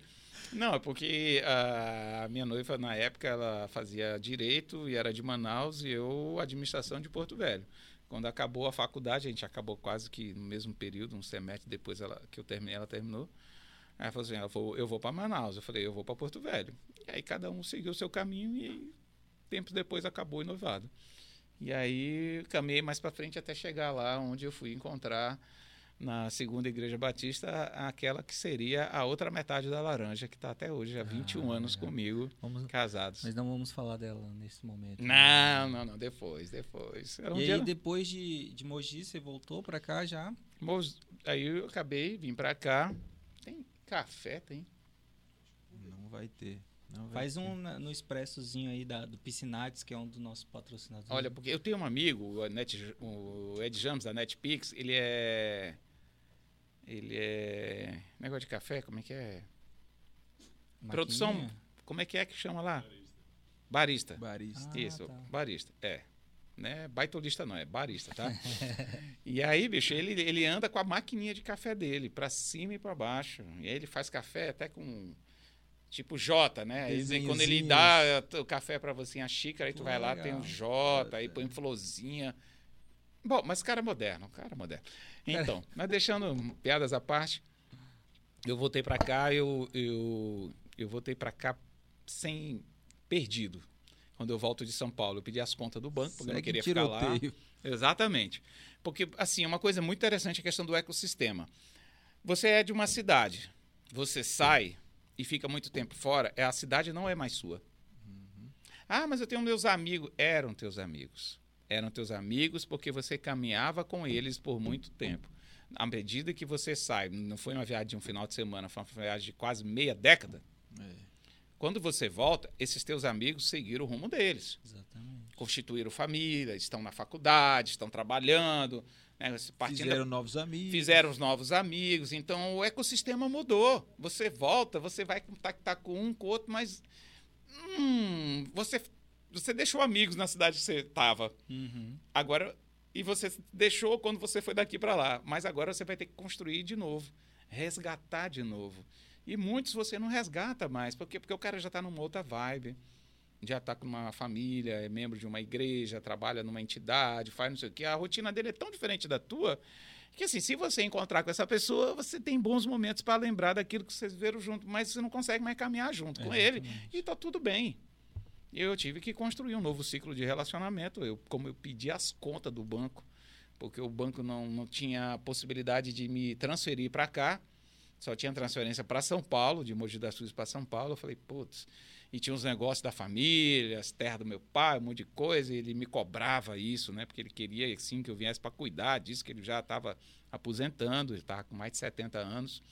não, é porque a minha noiva na época ela fazia direito e era de Manaus e eu administração de Porto Velho. Quando acabou a faculdade, a gente acabou quase que no mesmo período, um semestre depois ela, que eu terminei, ela terminou. Aí ela falou assim: ela falou, eu vou para Manaus. Eu falei: eu vou para Porto Velho. E aí cada um seguiu o seu caminho e tempos depois acabou o noivado. E aí caminhei mais para frente até chegar lá onde eu fui encontrar na segunda igreja batista, aquela que seria a outra metade da laranja, que está até hoje, há 21 ah, anos é. comigo, vamos, casados. Mas não vamos falar dela nesse momento. Não, não, não, depois, depois. Um e dia... aí, depois de, de Mogi, você voltou para cá já? Aí eu acabei, vim para cá. Tem café, tem? Não vai ter. Não vai Faz ter. um no expressozinho aí da, do Piscinates, que é um dos nossos patrocinadores. Olha, porque eu tenho um amigo, o, Net, o Ed James, da NetPix, ele é ele é. Negócio de café, como é que é? Maquininha? Produção. Como é que é que chama lá? Barista. Barista. Ah, Isso, tá. barista. É. né? Baitolista não, é barista, tá? e aí, bicho, ele, ele anda com a maquininha de café dele, para cima e para baixo. E aí ele faz café até com tipo J, né? Aí, quando ele dá o café para você, a xícara, aí tu Pô, vai lá, legal. tem o J, aí põe florzinha. Bom, mas cara moderno, cara moderno. Então, mas deixando piadas à parte, eu voltei para cá, eu, eu, eu voltei para cá sem perdido. Quando eu volto de São Paulo, eu pedi as contas do banco, porque eu não queria ficar lá. Exatamente. Porque, assim, uma coisa muito interessante é a questão do ecossistema. Você é de uma cidade, você sai e fica muito tempo fora, é, a cidade não é mais sua. Uhum. Ah, mas eu tenho meus amigos. Eram teus amigos. Eram teus amigos porque você caminhava com eles por muito tempo. À medida que você sai, não foi uma viagem de um final de semana, foi uma viagem de quase meia década. É. Quando você volta, esses teus amigos seguiram o rumo deles. Exatamente. Constituíram família, estão na faculdade, estão trabalhando. Né, fizeram novos amigos. Fizeram os novos amigos. Então o ecossistema mudou. Você volta, você vai contactar com um, com o outro, mas. Hum, você, você deixou amigos na cidade que você estava. Uhum. Agora. E você deixou quando você foi daqui para lá. Mas agora você vai ter que construir de novo resgatar de novo. E muitos você não resgata mais, porque, porque o cara já está numa outra vibe, já está com uma família, é membro de uma igreja, trabalha numa entidade, faz não sei o quê. A rotina dele é tão diferente da tua que, assim, se você encontrar com essa pessoa, você tem bons momentos para lembrar daquilo que vocês viram junto, mas você não consegue mais caminhar junto com ele e está tudo bem. Eu tive que construir um novo ciclo de relacionamento. Eu, como eu pedi as contas do banco, porque o banco não, não tinha possibilidade de me transferir para cá, só tinha transferência para São Paulo, de Mogi das Cruzes para São Paulo. Eu falei, putz. E tinha uns negócios da família, as terras do meu pai, um monte de coisa. E ele me cobrava isso, né? Porque ele queria, sim, que eu viesse para cuidar disso, que ele já estava aposentando, ele estava com mais de 70 anos.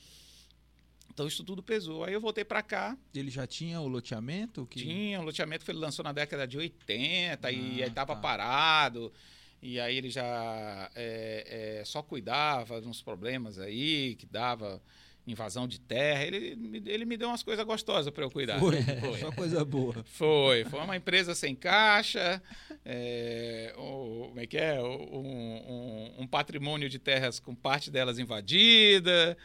Então isso tudo pesou. Aí eu voltei para cá. Ele já tinha o loteamento? Que... Tinha, o loteamento ele lançou na década de 80 ah, e aí estava tá. parado. E aí ele já é, é, só cuidava de uns problemas aí que dava invasão de terra. Ele, ele me deu umas coisas gostosas para eu cuidar. Foi, foi, só coisa boa. Foi, foi uma empresa sem caixa, é, como é que é? Um, um, um, patrimônio de terras com parte delas invadida,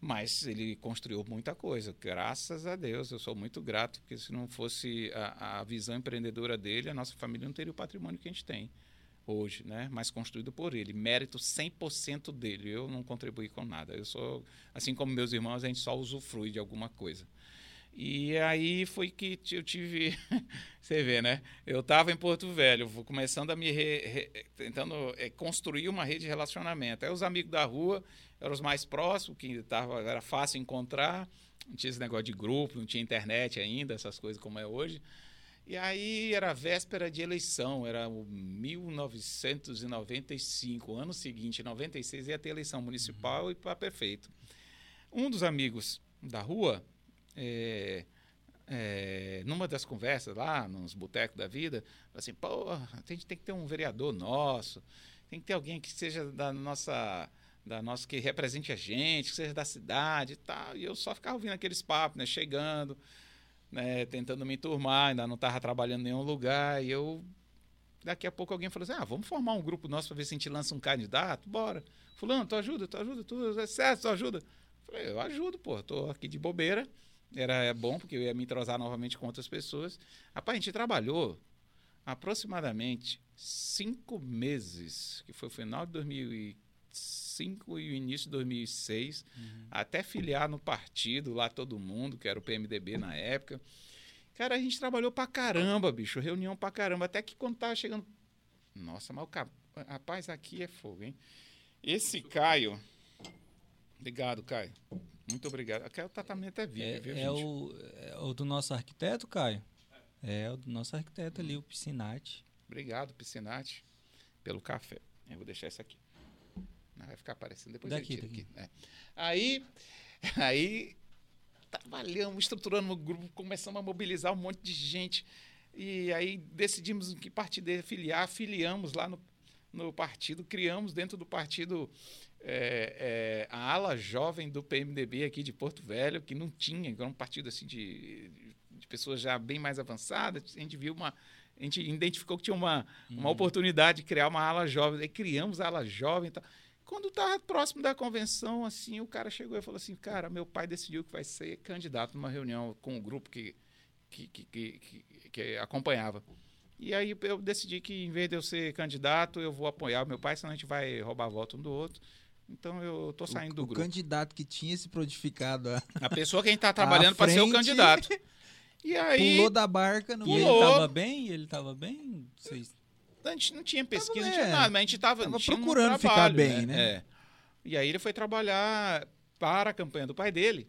mas ele construiu muita coisa, graças a Deus. Eu sou muito grato, porque se não fosse a, a visão empreendedora dele, a nossa família não teria o patrimônio que a gente tem hoje, né? mas construído por ele. Mérito 100% dele. Eu não contribuí com nada. Eu sou, assim como meus irmãos, a gente só usufrui de alguma coisa. E aí foi que eu tive. Você vê, né? Eu estava em Porto Velho, começando a me. Re, re, tentando é, construir uma rede de relacionamento. Aí os amigos da rua eram os mais próximos, que tava, era fácil encontrar. Não tinha esse negócio de grupo, não tinha internet ainda, essas coisas como é hoje. E aí era véspera de eleição, era 1995, ano seguinte, 96, ia ter eleição municipal uhum. e para prefeito. Um dos amigos da rua, é, é, numa das conversas lá, nos botecos da vida, falou assim: pô, a gente tem que ter um vereador nosso, tem que ter alguém que seja da nossa da nossa que represente a gente, que seja da cidade e tal. E eu só ficava ouvindo aqueles papos, né, chegando né, tentando me enturmar, ainda não estava trabalhando em nenhum lugar. E eu. Daqui a pouco alguém falou assim: ah, vamos formar um grupo nosso para ver se a gente lança um candidato? Bora. Fulano, tu ajuda, tu ajuda, tu é certo, tu ajuda. Falei, eu ajudo, pô, tô aqui de bobeira. Era é bom, porque eu ia me entrosar novamente com outras pessoas. Rapaz, a gente trabalhou aproximadamente cinco meses, que foi o final de 2015 2005 e o início de 2006, uhum. até filiar no partido lá todo mundo, que era o PMDB na época. Cara, a gente trabalhou pra caramba, bicho, reunião pra caramba, até que quando tava chegando. Nossa, mas o rapaz, aqui é fogo, hein? Esse Caio. Obrigado, Caio. Muito obrigado. Aqui o tratamento é vivo, é, viu, é o, é o do nosso arquiteto, Caio? É o do nosso arquiteto ali, o Piscinati. Obrigado, Piscinati, pelo café. Eu vou deixar isso aqui. Não vai ficar aparecendo depois daqui, daqui. aqui. É. Aí, aí trabalhamos, estruturando o grupo, começamos a mobilizar um monte de gente. E aí decidimos em que partido filiar, filiamos lá no, no partido, criamos dentro do partido é, é, a ala jovem do PMDB aqui de Porto Velho, que não tinha, era um partido assim de, de pessoas já bem mais avançadas. A gente viu uma A gente identificou que tinha uma, uma oportunidade de criar uma ala jovem. Aí criamos a ala jovem e tal. Quando estava próximo da convenção, assim, o cara chegou e falou assim, cara, meu pai decidiu que vai ser candidato numa reunião com o grupo que, que, que, que, que- acompanhava. E aí eu decidi que, em vez de eu ser candidato, eu vou apoiar o meu pai, senão a gente vai roubar voto um do outro. Então eu tô saindo o, do o grupo. candidato que tinha se podificado a- A pessoa que a gente tá trabalhando para ser o candidato. E aí, pulou da barca no E ele Pulou. tava bem? Ele tava bem? Vocês... a gente não tinha pesquisa, Tava, não tinha é, nada, mas a gente tava, tava tinha um procurando ficar trabalho, bem, né? É. E aí ele foi trabalhar para a campanha do pai dele.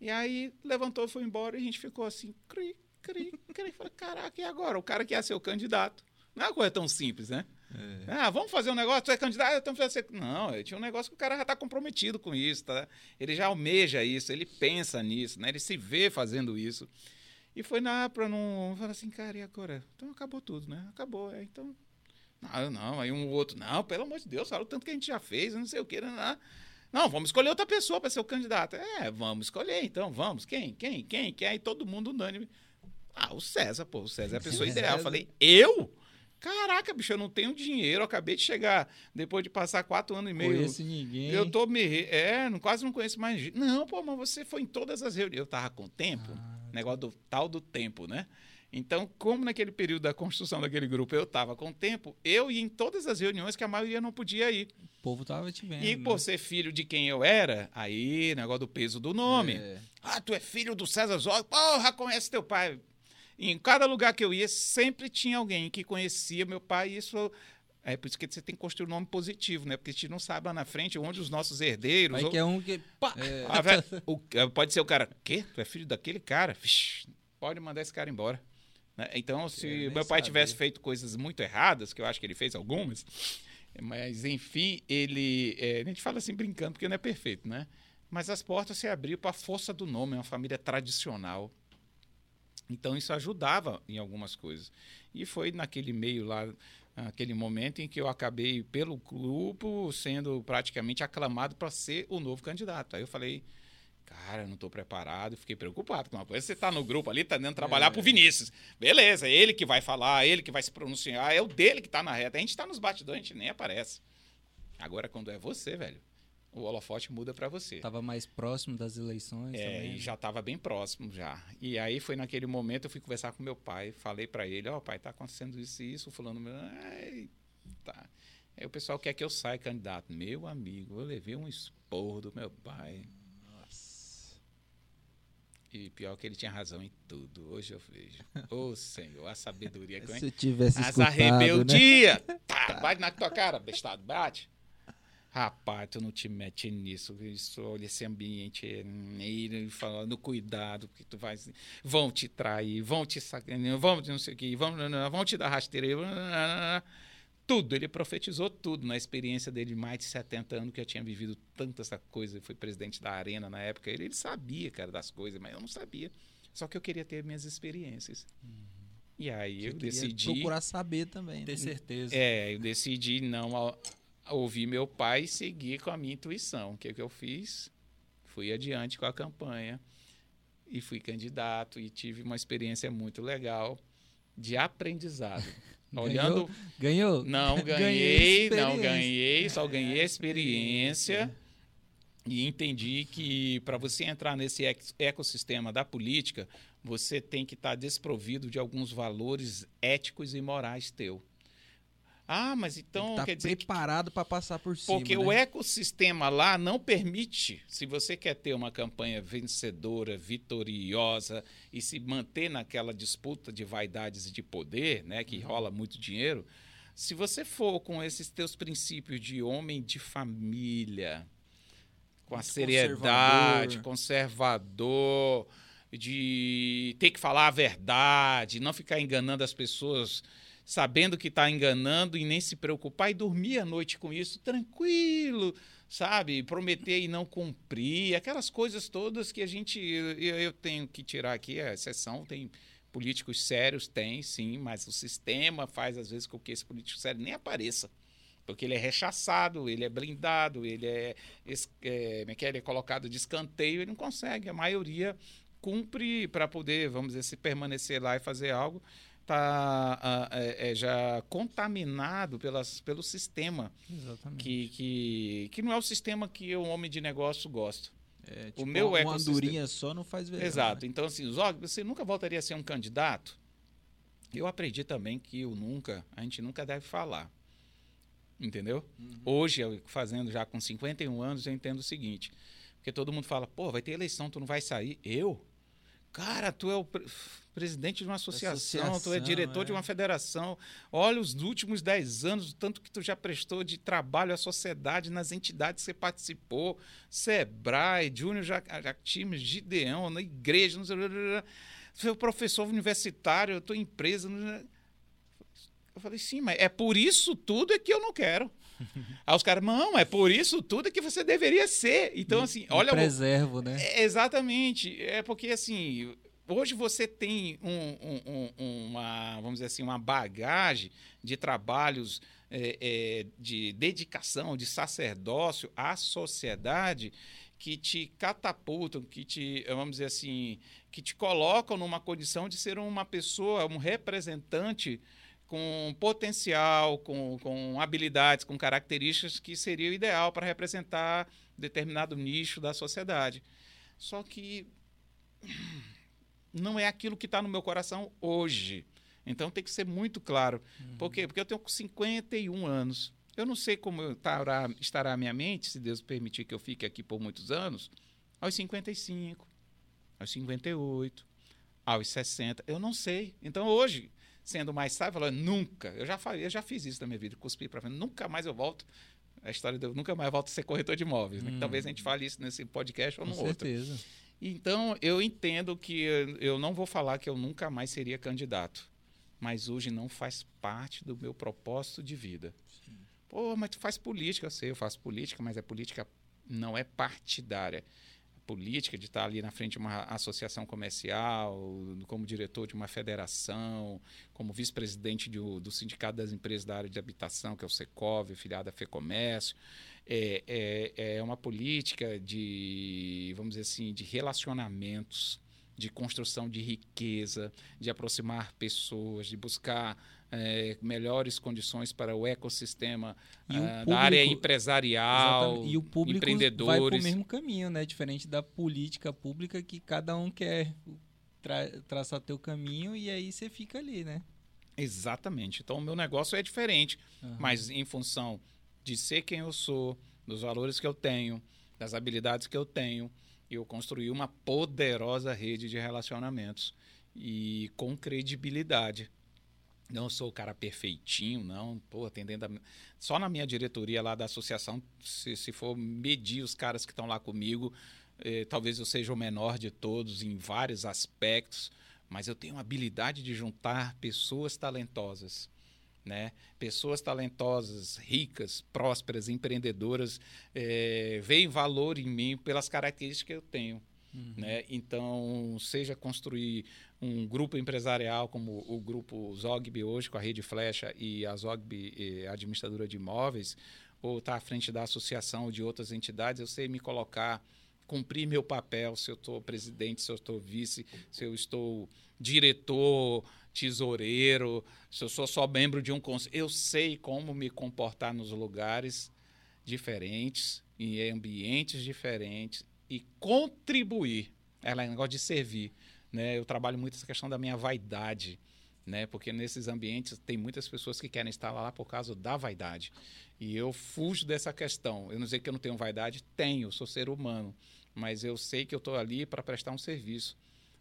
E aí levantou, foi embora e a gente ficou assim, cri, cri, cri. Falei, caraca, e agora? O cara que ia ser o candidato. Não é uma coisa tão simples, né? É. Ah, vamos fazer um negócio, tu é candidato, então fazer. Não, eu tinha um negócio que o cara já está comprometido com isso, tá? Ele já almeja isso, ele pensa nisso, né? Ele se vê fazendo isso. E foi na para não falar assim, cara, e agora? Então acabou tudo, né? Acabou, é, então não, não, aí um outro, não, pelo amor de Deus, fala o tanto que a gente já fez, não sei o que, não, não. Não, vamos escolher outra pessoa para ser o candidato. É, vamos escolher então, vamos. Quem? Quem? Quem? Quem? Aí todo mundo unânime. Ah, o César, pô, o César é a pessoa César. ideal. Eu falei, eu? Caraca, bicho, eu não tenho dinheiro, eu acabei de chegar depois de passar quatro anos e meio. Conheço ninguém. Eu tô me. É, quase não conheço mais. Não, pô, mas você foi em todas as reuniões. Eu tava com tempo, Ah, negócio do tal do tempo, né? Então, como naquele período da construção daquele grupo eu tava com tempo, eu ia em todas as reuniões que a maioria não podia ir. o povo tava te vendo. e né? por ser filho de quem eu era, aí, negócio do peso do nome. É. Ah, tu é filho do César Zó, porra, conhece teu pai. E em cada lugar que eu ia, sempre tinha alguém que conhecia meu pai, e isso. É por isso que você tem que construir um nome positivo, né? Porque a gente não sabe lá na frente onde os nossos herdeiros. Vai ou- que é um que... Pá! ah, velho, o- é, pode ser o cara, quê? Tu é filho daquele cara? Vixe, pode mandar esse cara embora. Né? Então, se meu pai saber. tivesse feito coisas muito erradas, que eu acho que ele fez algumas, mas enfim, ele. é, a gente fala assim brincando, porque não é perfeito, né? Mas as portas se abriram para a força do nome, é uma família tradicional. Então isso ajudava em algumas coisas. E foi naquele meio lá, aquele momento em que eu acabei, pelo grupo, sendo praticamente aclamado para ser o novo candidato. Aí eu falei, cara, eu não estou preparado, fiquei preocupado. Porque uma coisa é você está no grupo ali, está dentro trabalhar para o Vinícius. Beleza, é ele que vai falar, é ele que vai se pronunciar, é o dele que está na reta. A gente está nos batidões, a gente nem aparece. Agora, quando é você, velho, o holofote muda para você. Tava mais próximo das eleições É, também. e né? já estava bem próximo já. E aí foi naquele momento eu fui conversar com meu pai, falei para ele, ó, pai, tá acontecendo isso e isso, fulano, ai, tá. Aí o pessoal quer que eu saia candidato. Meu amigo, eu levei um esporro do meu pai. E pior que ele tinha razão em tudo. Hoje eu vejo. Ô, Senhor, a sabedoria que eu Se eu tivesse as escutado, né? arrebeldia. Tá, bate na tua cara, bestado, bate. Rapaz, tu não te mete nisso. Isso, olha esse ambiente ele falando cuidado, porque tu vai. Vão te trair, vão te sacanear, vão não sei o que, vão, vão te dar rasteira. Tudo, ele profetizou tudo na experiência dele de mais de 70 anos, que eu tinha vivido tanta essa coisa. Fui presidente da Arena na época. Ele, ele sabia, cara, das coisas, mas eu não sabia. Só que eu queria ter minhas experiências. E aí Você eu decidi. procurar saber também. né? Ter certeza. É, eu decidi não a- ouvir meu pai e seguir com a minha intuição. O que, que eu fiz? Fui adiante com a campanha e fui candidato e tive uma experiência muito legal de aprendizado. Olhando, Ganhou? não Ganhei ganhei, não ganhei, só ganhei a experiência. E entendi que para você entrar nesse ecossistema da política, você tem que estar desprovido de alguns valores éticos e morais teu. Ah, mas então tá quer dizer que preparado para passar por cima. porque né? o ecossistema lá não permite, se você quer ter uma campanha vencedora, vitoriosa e se manter naquela disputa de vaidades e de poder, né, Uhum. que rola muito dinheiro, se você for com esses teus princípios de homem de família, com a seriedade, conservador, de ter que falar a verdade, não ficar enganando as pessoas sabendo que está enganando e nem se preocupar e dormir à noite com isso tranquilo, sabe? Prometer e não cumprir, aquelas coisas todas que a gente. Eu, eu tenho que tirar aqui a exceção, tem políticos sérios, tem sim, mas o sistema faz às vezes com que esse político sério nem apareça. Porque ele é rechaçado, ele é blindado, ele é, é, é é? ele é colocado de escanteio, ele não consegue. A maioria cumpre para poder, vamos dizer, se permanecer lá e fazer algo tá, é, é, já contaminado pelas, pelo sistema. Exatamente. Que, que, que não é o sistema que o homem de negócio gosta. É, tipo, o meu uma ecossistema- andorinha só não faz verão. Exato. né? Então, assim, Zog, você nunca voltaria a ser um candidato? Eu aprendi também que o nunca, a gente nunca deve falar. Entendeu? Hoje, eu fazendo já com 51 anos, eu entendo o seguinte. Porque todo mundo fala, pô, vai ter eleição, tu não vai sair. Eu? Cara, tu é o presidente de uma associação, tu é Associação, diretor de é. uma federação. Olha os últimos 10 anos, o tanto que tu já prestou de trabalho à sociedade nas entidades que você participou. Sebrae, Júnior Jactimes, Gideão, na igreja, não sei, foi professor universitário, eu tô em empresa. Eu falei, sim, mas é por isso tudo é que eu não quero. Aí os caras, não, é por isso tudo é que você deveria ser. Então, assim, olha, o- preservo, né? é, exatamente. É porque, assim, hoje você tem um- um- um- uma, vamos dizer assim, uma bagagem de trabalhos é, é, de dedicação, de sacerdócio à sociedade que te catapultam, que te, vamos dizer assim, que te colocam numa condição de ser uma pessoa, um representante com potencial, com, com habilidades, com características que seria o ideal para representar determinado nicho da sociedade. Só que não é aquilo que está no meu coração hoje. Então tem que ser muito claro. Por quê? Porque eu tenho 51 anos. Eu não sei como estará, estará a minha mente, se Deus permitir que eu fique aqui por muitos anos, aos 55, aos 58, aos 60. Eu não sei. Então hoje, sendo mais sábio, falando, nunca. Eu já, eu já fiz isso na minha vida, cuspi para frente. Nunca mais eu volto. A história de eu nunca mais volto a ser corretor de imóveis. né? Hum. Talvez a gente fale isso nesse podcast ou Com no outro. certeza. Então, eu entendo que eu- não vou falar que eu nunca mais seria candidato. Mas hoje não faz parte do meu propósito de vida. Pô, mas tu faz política, eu sei, eu faço política, mas a política não é partidária. Política de estar ali na frente de uma associação comercial, como diretor de uma federação, como vice-presidente de o- do Sindicato das Empresas da Área de Habitação, que é o Secov, filiado à FEComércio, é, é, é uma política de, vamos dizer assim, de relacionamentos, de construção de riqueza, de aproximar pessoas, de buscar é, melhores condições para o ecossistema E o ah, da área público- empresarial, Exatamente. E o público vai empreendedores. pro mesmo caminho, né? Diferente da política pública que cada um quer tra traçar teu caminho e aí você fica ali, né? Exatamente. Então, o meu negócio é diferente, Aham. mas em função de ser quem eu sou, dos valores que eu tenho, das habilidades que eu tenho, eu construí uma poderosa rede de relacionamentos e com credibilidade. Não sou o cara perfeitinho, não. Pô, atendendo a... Só na minha diretoria lá da associação, se, se for medir os caras que estão lá comigo, eh, talvez eu seja o menor de todos em vários aspectos, mas eu tenho a habilidade de juntar pessoas talentosas, né? Pessoas talentosas, ricas, prósperas, empreendedoras, eh, veem valor em mim pelas características que eu tenho. Né? Então, seja construir um grupo empresarial como o grupo Zogby hoje, com a Rede Flecha e a Zogby eh, Administradora de Imóveis, ou estar à frente da associação de outras entidades, eu sei me colocar, cumprir meu papel, se eu estou presidente, se eu estou vice, se eu estou diretor, tesoureiro, se eu sou só membro de um conselho. Eu sei como me comportar nos lugares diferentes, em ambientes diferentes e contribuir. Ela é um negócio de servir. Né? Eu trabalho muito essa questão da minha vaidade, né? porque nesses ambientes tem muitas pessoas que querem estar lá por causa da vaidade. E eu fujo dessa questão. Eu não sei que eu não tenho vaidade, tenho, sou ser humano. Mas eu sei que eu estou ali para prestar um serviço,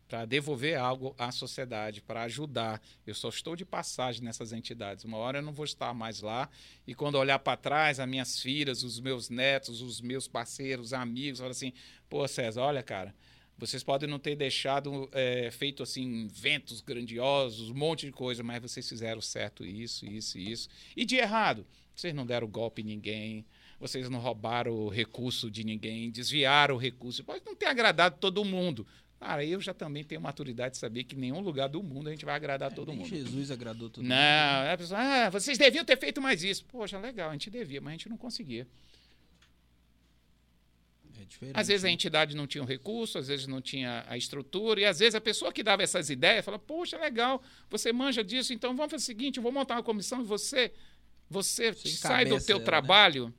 para devolver algo à sociedade, para ajudar. Eu só estou de passagem nessas entidades. Uma hora eu não vou estar mais lá. E quando olhar para trás, as minhas filhas, os meus netos, os meus parceiros, amigos, falar assim: pô, César, olha, cara. Vocês podem não ter deixado é, feito assim inventos grandiosos, um monte de coisa, mas vocês fizeram certo isso, isso e isso. E de errado, vocês não deram golpe em ninguém, vocês não roubaram o recurso de ninguém, desviaram o recurso. Pode não ter agradado todo mundo. Cara, eu já também tenho maturidade de saber que em nenhum lugar do mundo a gente vai agradar todo É, Nem mundo. Jesus agradou todo Não, mundo. é a pessoa, ah, vocês deviam ter feito mais isso. Poxa, legal, a gente devia, mas a gente não conseguia. Diferente. Às vezes a né? entidade não tinha o recurso, às vezes não tinha a estrutura, e às vezes a pessoa que dava essas ideias fala: Poxa, legal, você manja disso, então vamos fazer o seguinte: eu vou montar uma comissão e você, você, sai do teu né? trabalho,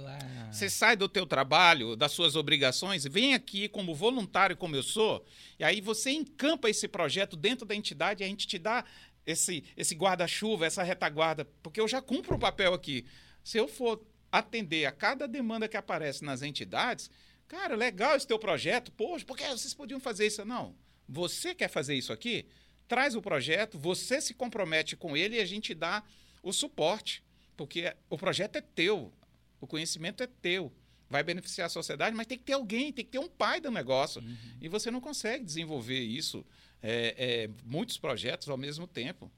lá. você sai do teu trabalho, das suas obrigações, vem aqui como voluntário, como eu sou, e aí você encampa esse projeto dentro da entidade e a gente te dá esse, esse guarda-chuva, essa retaguarda, porque eu já cumpro o papel aqui. Se eu for atender a cada demanda que aparece nas entidades, cara, legal esse teu projeto, poxa, porque vocês podiam fazer isso? Não. Você quer fazer isso aqui? Traz o projeto, você se compromete com ele e a gente dá o suporte, porque o projeto é teu, o conhecimento é teu. Vai beneficiar a sociedade, mas tem que ter alguém, tem que ter um pai do negócio. E você não consegue desenvolver isso, é, é, muitos projetos ao mesmo tempo.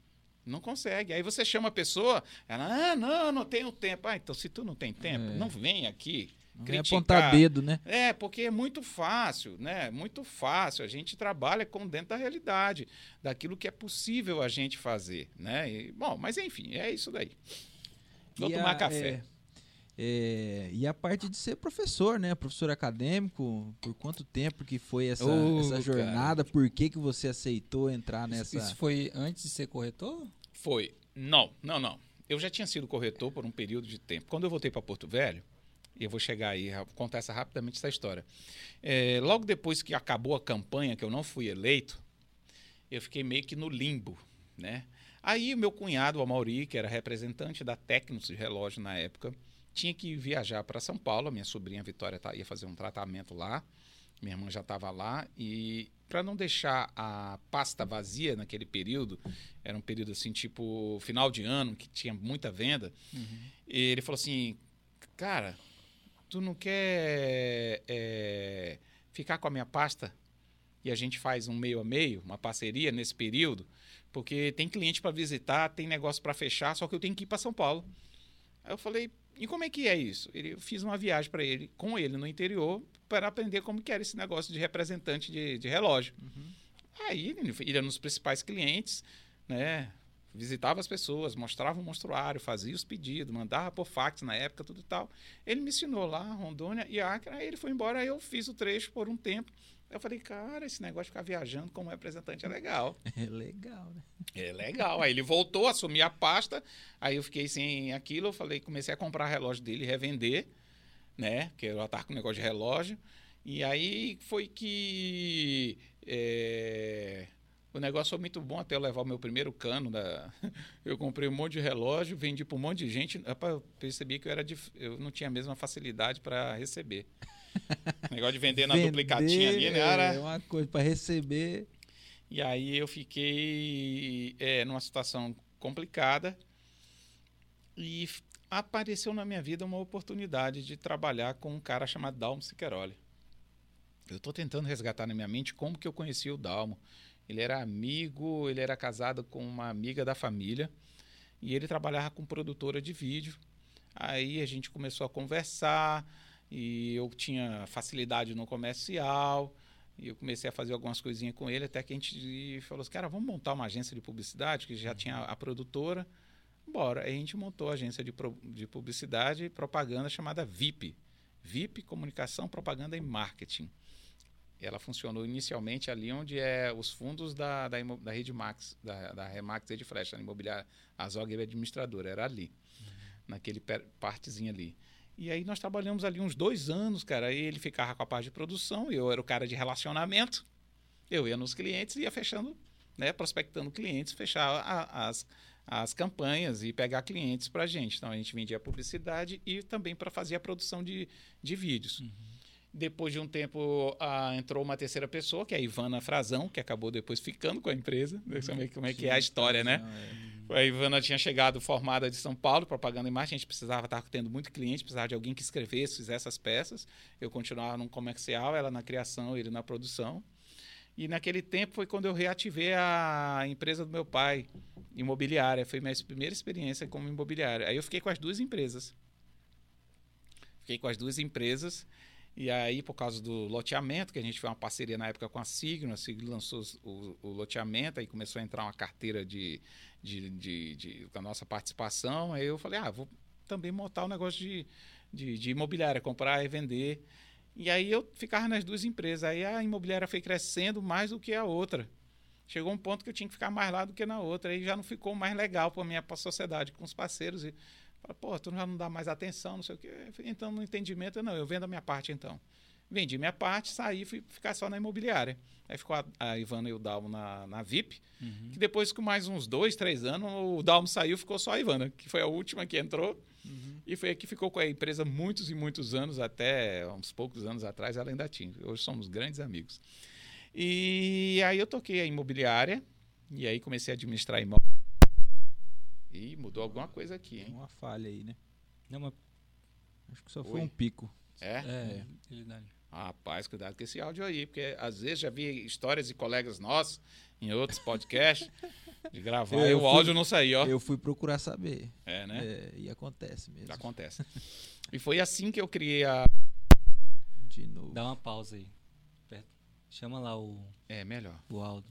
Não consegue. Aí você chama a pessoa, ela, ah, não, não tenho tempo. Ah, então se tu não tem tempo, É. não vem aqui. Não é criticar. apontar dedo, né? É, porque é muito fácil, né? Muito fácil. A gente trabalha com dentro da realidade, daquilo que é possível a gente fazer, né? E, bom, mas enfim, é isso daí. Vou E tomar a- café. é, é, e a parte de ser professor, né? Professor acadêmico, por quanto tempo que foi essa, Ô, essa jornada? Por que, que você aceitou entrar nessa... Isso foi antes de ser corretor? Foi. Não, não, não. Eu já tinha sido corretor por um período de tempo. Quando eu voltei para Porto Velho, eu vou chegar aí, contar essa rapidamente essa história. É, logo depois que acabou a campanha, que eu não fui eleito, eu fiquei meio que no limbo, né? Aí o meu cunhado, o Amauri, que era representante da Tecnos de relógio na época, tinha que viajar para São Paulo. A minha sobrinha Vitória tá- ia fazer um tratamento lá. Minha irmã já estava lá e para não deixar a pasta vazia naquele período, era um período assim tipo final de ano que tinha muita venda. Ele falou assim, cara, tu não quer é, ficar com a minha pasta e a gente faz um meio a meio, uma parceria nesse período, porque tem cliente para visitar, tem negócio para fechar, só que eu tenho que ir para São Paulo. Aí eu falei, e como é que é isso? Ele, eu fiz uma viagem para ele, com ele no interior, para aprender como que era esse negócio de representante de, de relógio. Aí ele ia nos principais clientes, né? Visitava as pessoas, mostrava o monstruário, fazia os pedidos, mandava por fax na época, tudo e tal. Ele me ensinou lá, Rondônia e Acre, aí ele foi embora, aí eu fiz o trecho por um tempo. Eu falei, cara, esse negócio de ficar viajando como representante é legal. É legal, né? É legal. Aí ele voltou, assumi a pasta, aí eu fiquei sem aquilo, eu falei, comecei a comprar relógio dele, revender, né? Porque eu já tava com negócio de relógio. E aí foi que é, o negócio foi muito bom até eu levar o meu primeiro cano. Da... Eu comprei um monte de relógio, vendi para um monte de gente. Eu percebi que eu, era dif- eu não tinha a mesma facilidade para receber. negócio de vender na Vender, duplicatinha ali, né? Era... É uma coisa para receber. E aí eu fiquei é, numa situação complicada e apareceu na minha vida uma oportunidade de trabalhar com um cara chamado Dalmo Siqueiroli. Eu estou tentando resgatar na minha mente como que eu conheci o Dalmo. Ele era amigo, ele era casado com uma amiga da família e ele trabalhava com produtora de vídeo. Aí a gente começou a conversar e eu tinha facilidade no comercial. E eu comecei a fazer algumas coisinhas com ele, até que a gente falou assim, cara, vamos montar uma agência de publicidade, que já tinha a produtora. Bora. Aí a gente montou a agência de, de publicidade e propaganda chamada VIP. VIP, Comunicação, Propaganda e Marketing. Ela funcionou inicialmente ali onde é os fundos da, da, da Rede Max, da, da Remax Rede Flash, a imobiliária, a Zog era administradora, era ali, naquele per- partezinho ali. E aí nós trabalhamos ali uns dois anos, cara. Aí ele ficava com a parte de produção, eu era o cara de relacionamento. Eu ia nos clientes e ia fechando, né, prospectando clientes, fechar a- as, as campanhas e pegar clientes para a gente. Então a gente vendia publicidade e também para fazer a produção de, de vídeos. Depois de um tempo, ah, entrou uma terceira pessoa, que é a Ivana Frazão, que acabou depois ficando com a empresa. É, como é que é a história, né? A Ivana tinha chegado formada de São Paulo, propaganda e marketing. A gente precisava estar tendo muito cliente, precisava de alguém que escrevesse, fizesse essas peças. Eu continuava no comercial, ela na criação, ele na produção. E naquele tempo foi quando eu reativei a empresa do meu pai, imobiliária. Foi minha primeira experiência como imobiliária. Aí eu fiquei com as duas empresas. Fiquei com as duas empresas. E aí, por causa do loteamento, que a gente fez uma parceria na época com a Signo, a Signo lançou o, o loteamento, aí começou a entrar uma carteira de, de, de, de- com a nossa participação. Aí eu falei, ah, vou também montar um negócio de, de, de imobiliária, comprar e vender. E aí eu ficava nas duas empresas. Aí a imobiliária foi crescendo mais do que a outra. Chegou um ponto que eu tinha que ficar mais lá do que na outra. Aí já não ficou mais legal para minha pra sociedade, com os parceiros. Pô, tu já não dá mais atenção, não sei o quê. Então, no entendimento, não, eu vendo a minha parte então. Vendi minha parte, saí fui ficar só na imobiliária. Aí ficou a, a Ivana e o Dalmo na, na VIP, uhum. que depois, com mais uns dois, três anos, o Dalmo saiu ficou só a Ivana, que foi a última que entrou. Uhum. E foi a que ficou com a empresa muitos e muitos anos, até uns poucos anos atrás ela ainda tinha. Hoje somos grandes amigos. E aí eu toquei a imobiliária, e aí comecei a administrar imóveis. E mudou alguma coisa aqui, hein? Uma falha aí, né? Não, mas... Acho que só foi um pico. É? É, é. Rapaz, cuidado com esse áudio aí, porque às vezes já vi histórias de colegas nossos em outros podcasts de gravar eu, e o fui, áudio não saía, ó. Eu fui procurar saber. É, né? É, e acontece mesmo. Acontece. e foi assim que eu criei a. De novo. Dá uma pausa aí. Chama lá o. É, melhor. O áudio.